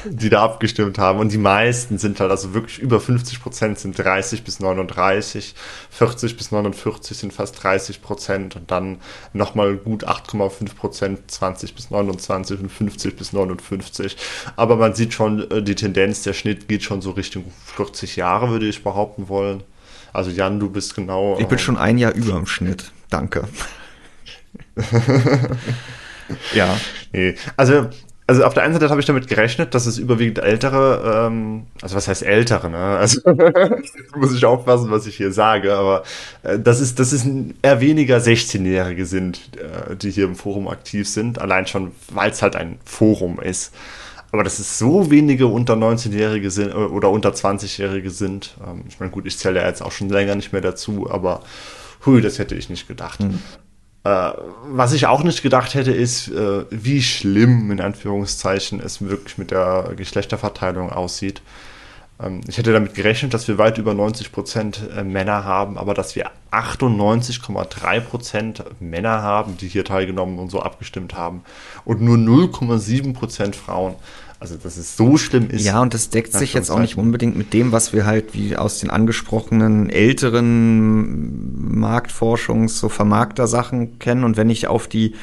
Die da abgestimmt haben. Und die meisten sind halt, also wirklich über 50 Prozent sind 30 bis 39, 40 bis 49 sind fast 30 Prozent und dann nochmal gut 8,5 Prozent 20 bis 29 und 50 bis 59. Aber man sieht schon, äh, die Tendenz, der Schnitt geht schon so Richtung 40 Jahre, würde ich behaupten wollen. Also Jan, du bist genau.
Ich bin ähm, schon ein Jahr über im Schnitt. Danke.
ja. Nee. Also, also auf der einen Seite habe ich damit gerechnet, dass es überwiegend ältere, ähm, also was heißt ältere, ne? Also muss ich aufpassen, was ich hier sage, aber äh, das ist, das ist eher weniger 16-Jährige sind, äh, die hier im Forum aktiv sind, allein schon, weil es halt ein Forum ist. Aber dass es so wenige unter 19-Jährige sind äh, oder unter 20-Jährige sind, ähm, ich meine, gut, ich zähle ja jetzt auch schon länger nicht mehr dazu, aber hui, das hätte ich nicht gedacht. Mhm. Äh, was ich auch nicht gedacht hätte, ist, äh, wie schlimm in Anführungszeichen es wirklich mit der Geschlechterverteilung aussieht. Ähm, ich hätte damit gerechnet, dass wir weit über 90 Prozent äh, Männer haben, aber dass wir 98,3 Prozent Männer haben, die hier teilgenommen und so abgestimmt haben und nur 0,7 Prozent Frauen. Also, dass es so schlimm ist.
Ja, und das deckt sich jetzt auch nicht unbedingt mit dem, was wir halt wie aus den angesprochenen älteren Marktforschungs-, so Vermarkter-Sachen kennen. Und wenn ich auf die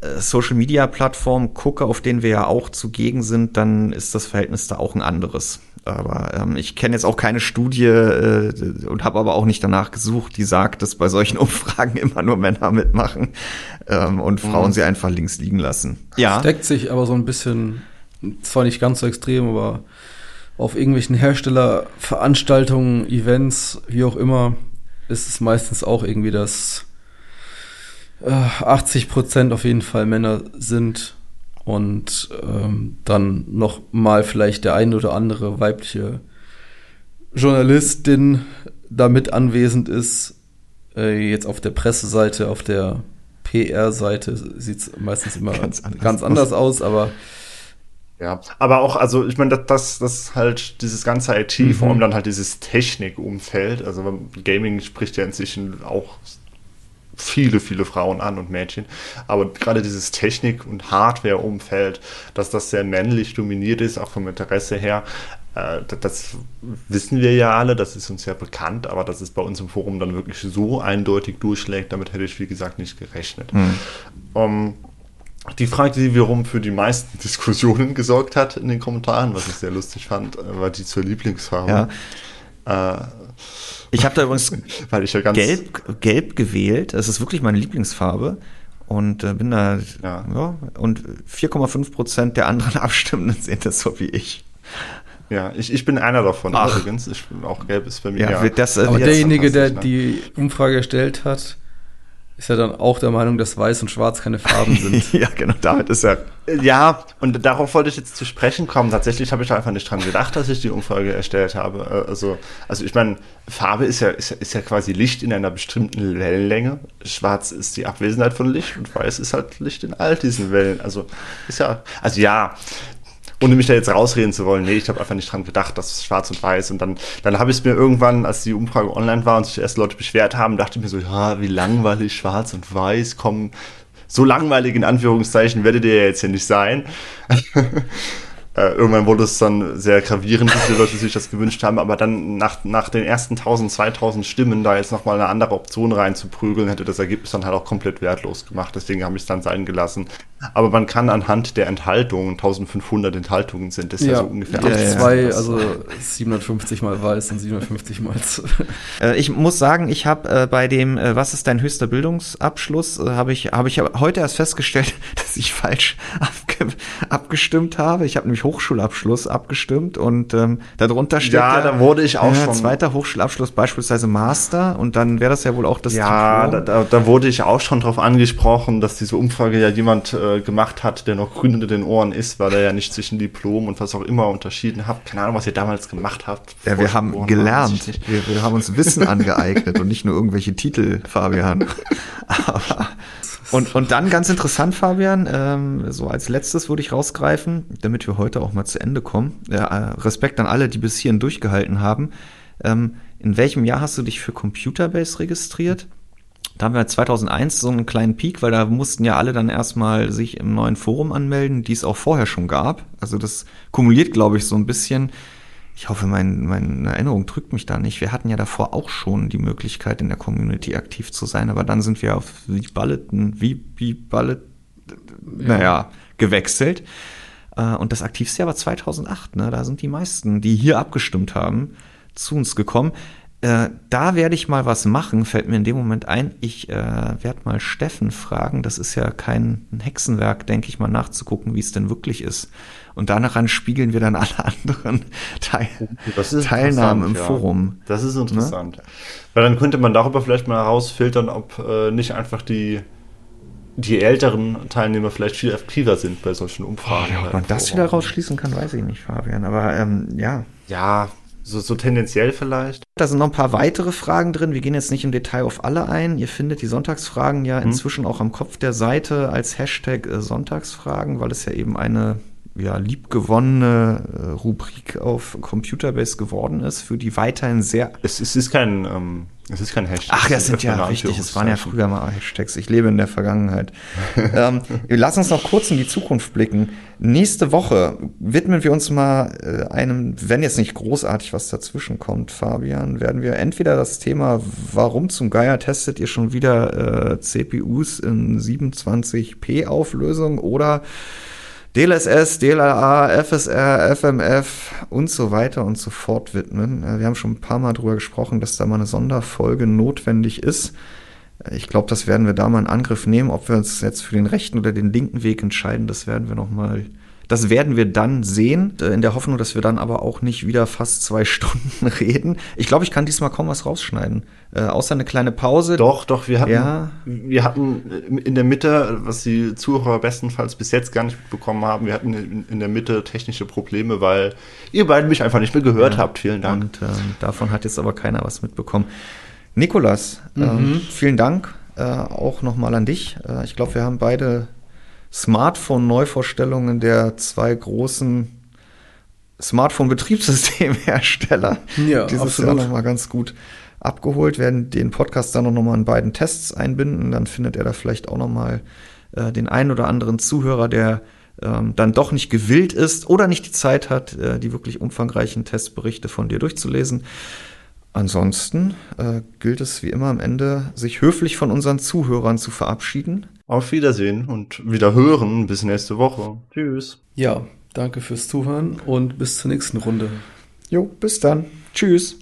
äh, Social Media Plattformen gucke, auf denen wir ja auch zugegen sind, dann ist das Verhältnis da auch ein anderes. Aber ähm, ich kenne jetzt auch keine Studie äh, und habe aber auch nicht danach gesucht, die sagt, dass bei solchen Umfragen immer nur Männer mitmachen ähm, und Frauen mhm. sie einfach links liegen lassen.
Ja. Das deckt sich aber so ein bisschen zwar nicht ganz so extrem, aber auf irgendwelchen Herstellerveranstaltungen, Events, wie auch immer, ist es meistens auch irgendwie, dass äh, 80 Prozent auf jeden Fall Männer sind und ähm, dann noch mal vielleicht der ein oder andere weibliche Journalistin da mit anwesend ist. Äh, jetzt auf der Presseseite, auf der PR-Seite sieht es meistens immer ganz anders, ganz anders aus, aber
ja, aber auch, also ich meine, das, das, das halt dieses ganze IT, mhm. vor allem dann halt dieses Technikumfeld, also Gaming spricht ja inzwischen auch viele, viele Frauen an und Mädchen, aber gerade dieses Technik- und Hardware-Umfeld, dass das sehr männlich dominiert ist, auch vom Interesse her, äh, das wissen wir ja alle, das ist uns ja bekannt, aber dass es bei uns im Forum dann wirklich so eindeutig durchschlägt, damit hätte ich, wie gesagt, nicht gerechnet. Mhm. Um, die Frage, die wiederum für die meisten Diskussionen gesorgt hat in den Kommentaren, was ich sehr lustig fand, äh, war die zur Lieblingsfarbe.
Ja. Äh, ich habe da übrigens weil ich ja ganz gelb, gelb gewählt. Das ist wirklich meine Lieblingsfarbe. und äh, bin da, ja. ja und 4,5 Prozent der anderen Abstimmenden sehen das so wie ich.
Ja, ich, ich bin einer davon Ach. übrigens. Ich, auch gelb ist bei mir.
Ja, ja. Das, äh, Aber derjenige, der ne? die Umfrage erstellt hat, ist ja dann auch der Meinung, dass Weiß und Schwarz keine Farben sind.
ja, genau, damit ist er. Ja, und darauf wollte ich jetzt zu sprechen kommen. Tatsächlich habe ich da einfach nicht dran gedacht, dass ich die Umfrage erstellt habe. Äh, also, also ich meine, Farbe ist ja, ist, ja, ist ja quasi Licht in einer bestimmten Wellenlänge. Schwarz ist die Abwesenheit von Licht und Weiß ist halt Licht in all diesen Wellen. Also ist ja, also ja, ohne mich da jetzt rausreden zu wollen, nee, ich habe einfach nicht dran gedacht, dass es schwarz und weiß. Und dann, dann habe ich es mir irgendwann, als die Umfrage online war und sich erst Leute beschwert haben, dachte ich mir so, ja, wie langweilig schwarz und weiß kommen. So langweilig in Anführungszeichen werdet ihr ja jetzt hier nicht sein. Äh, irgendwann wurde es dann sehr gravierend, wie viele Leute sich das gewünscht haben, aber dann nach, nach den ersten 1000, 2000 Stimmen da jetzt nochmal eine andere Option reinzuprügeln, hätte das Ergebnis dann halt auch komplett wertlos gemacht. Deswegen habe ich es dann sein gelassen. Aber man kann anhand der Enthaltungen, 1500 Enthaltungen sind das ja, ja so ungefähr.
Ja, ja, zwei, also 750 mal weiß und 750 mal.
äh, ich muss sagen, ich habe äh, bei dem, äh, was ist dein höchster Bildungsabschluss, äh, habe ich, hab ich heute erst festgestellt, dass ich falsch abge abgestimmt habe. Ich habe nämlich Hochschulabschluss abgestimmt und ähm, darunter steht
ja, da wurde ich auch schon
zweiter Hochschulabschluss beispielsweise Master und dann wäre das ja wohl auch das
ja da, da, da, wurde ich auch schon drauf angesprochen, dass diese Umfrage ja jemand äh, gemacht hat, der noch grün unter den Ohren ist, weil er ja nicht zwischen Diplom und was auch immer unterschieden hat. Keine Ahnung, was ihr damals gemacht habt.
Ja, wir haben gelernt, wir, wir haben uns Wissen angeeignet und nicht nur irgendwelche Titel, Fabian. Aber und, und dann ganz interessant, Fabian, ähm, so als letztes würde ich rausgreifen, damit wir heute auch mal zu Ende kommen. Ja, äh, Respekt an alle, die bis hierhin durchgehalten haben. Ähm, in welchem Jahr hast du dich für Computerbase registriert? Da haben wir 2001 so einen kleinen Peak, weil da mussten ja alle dann erstmal sich im neuen Forum anmelden, die es auch vorher schon gab. Also das kumuliert, glaube ich, so ein bisschen ich hoffe, mein, meine Erinnerung drückt mich da nicht. Wir hatten ja davor auch schon die Möglichkeit, in der Community aktiv zu sein, aber dann sind wir auf wie Balleten, wie, wie Ballet, ja. naja, gewechselt. Äh, und das aktivste Jahr war 2008, ne? Da sind die meisten, die hier abgestimmt haben, zu uns gekommen. Äh, da werde ich mal was machen, fällt mir in dem Moment ein. Ich äh, werde mal Steffen fragen. Das ist ja kein Hexenwerk, denke ich mal, nachzugucken, wie es denn wirklich ist. Und daran spiegeln wir dann alle anderen Teil Teilnahmen im
ja.
Forum.
Das ist interessant. Ne? Weil dann könnte man darüber vielleicht mal herausfiltern, ob äh, nicht einfach die, die älteren Teilnehmer vielleicht viel aktiver sind bei solchen Umfragen.
Oh, ja, ob man das wieder rausschließen kann, weiß ich nicht, Fabian. Aber ähm, ja.
Ja, so, so tendenziell vielleicht.
Da sind noch ein paar weitere Fragen drin. Wir gehen jetzt nicht im Detail auf alle ein. Ihr findet die Sonntagsfragen ja hm. inzwischen auch am Kopf der Seite als Hashtag äh, Sonntagsfragen, weil es ja eben eine ja, liebgewonnene äh, Rubrik auf Computerbase geworden ist, für die weiterhin sehr.
Es, es ist kein, ähm, es ist kein
Hashtag. Ach, das sind ja richtig. Es waren ja früher mal Hashtags. Ich lebe in der Vergangenheit. ähm, lass uns noch kurz in die Zukunft blicken. Nächste Woche widmen wir uns mal äh, einem, wenn jetzt nicht großartig was dazwischen kommt, Fabian, werden wir entweder das Thema, warum zum Geier testet ihr schon wieder äh, CPUs in 27p Auflösung oder DLSS, DLRA, FSR, FMF und so weiter und so fort widmen. Äh, wir haben schon ein paar Mal drüber gesprochen, dass da mal eine Sonderfolge notwendig ist. Äh, ich glaube, das werden wir da mal in Angriff nehmen. Ob wir uns jetzt für den rechten oder den linken Weg entscheiden, das werden wir noch mal das werden wir dann sehen, äh, in der Hoffnung, dass wir dann aber auch nicht wieder fast zwei Stunden reden. Ich glaube, ich kann diesmal kaum was rausschneiden. Äh, außer eine kleine Pause.
Doch, doch, wir hatten, ja. wir hatten in der Mitte, was die Zuhörer bestenfalls bis jetzt gar nicht mitbekommen haben, wir hatten in der Mitte technische Probleme, weil ihr beiden mich einfach nicht mehr gehört ja. habt. Vielen Dank.
Und äh, davon hat jetzt aber keiner was mitbekommen. Nikolas, mhm. ähm, vielen Dank äh, auch nochmal an dich. Äh, ich glaube, wir haben beide Smartphone-Neuvorstellungen der zwei großen Smartphone-Betriebssystemhersteller. Ja, Dieses absolut. Jahr nochmal ganz gut abgeholt, werden den Podcast dann noch mal in beiden Tests einbinden. Dann findet er da vielleicht auch noch mal äh, den einen oder anderen Zuhörer, der ähm, dann doch nicht gewillt ist oder nicht die Zeit hat, äh, die wirklich umfangreichen Testberichte von dir durchzulesen. Ansonsten äh, gilt es wie immer am Ende, sich höflich von unseren Zuhörern zu verabschieden.
Auf Wiedersehen und wieder hören. Bis nächste Woche. Tschüss.
Ja, danke fürs Zuhören und bis zur nächsten Runde.
Jo, bis dann. Tschüss.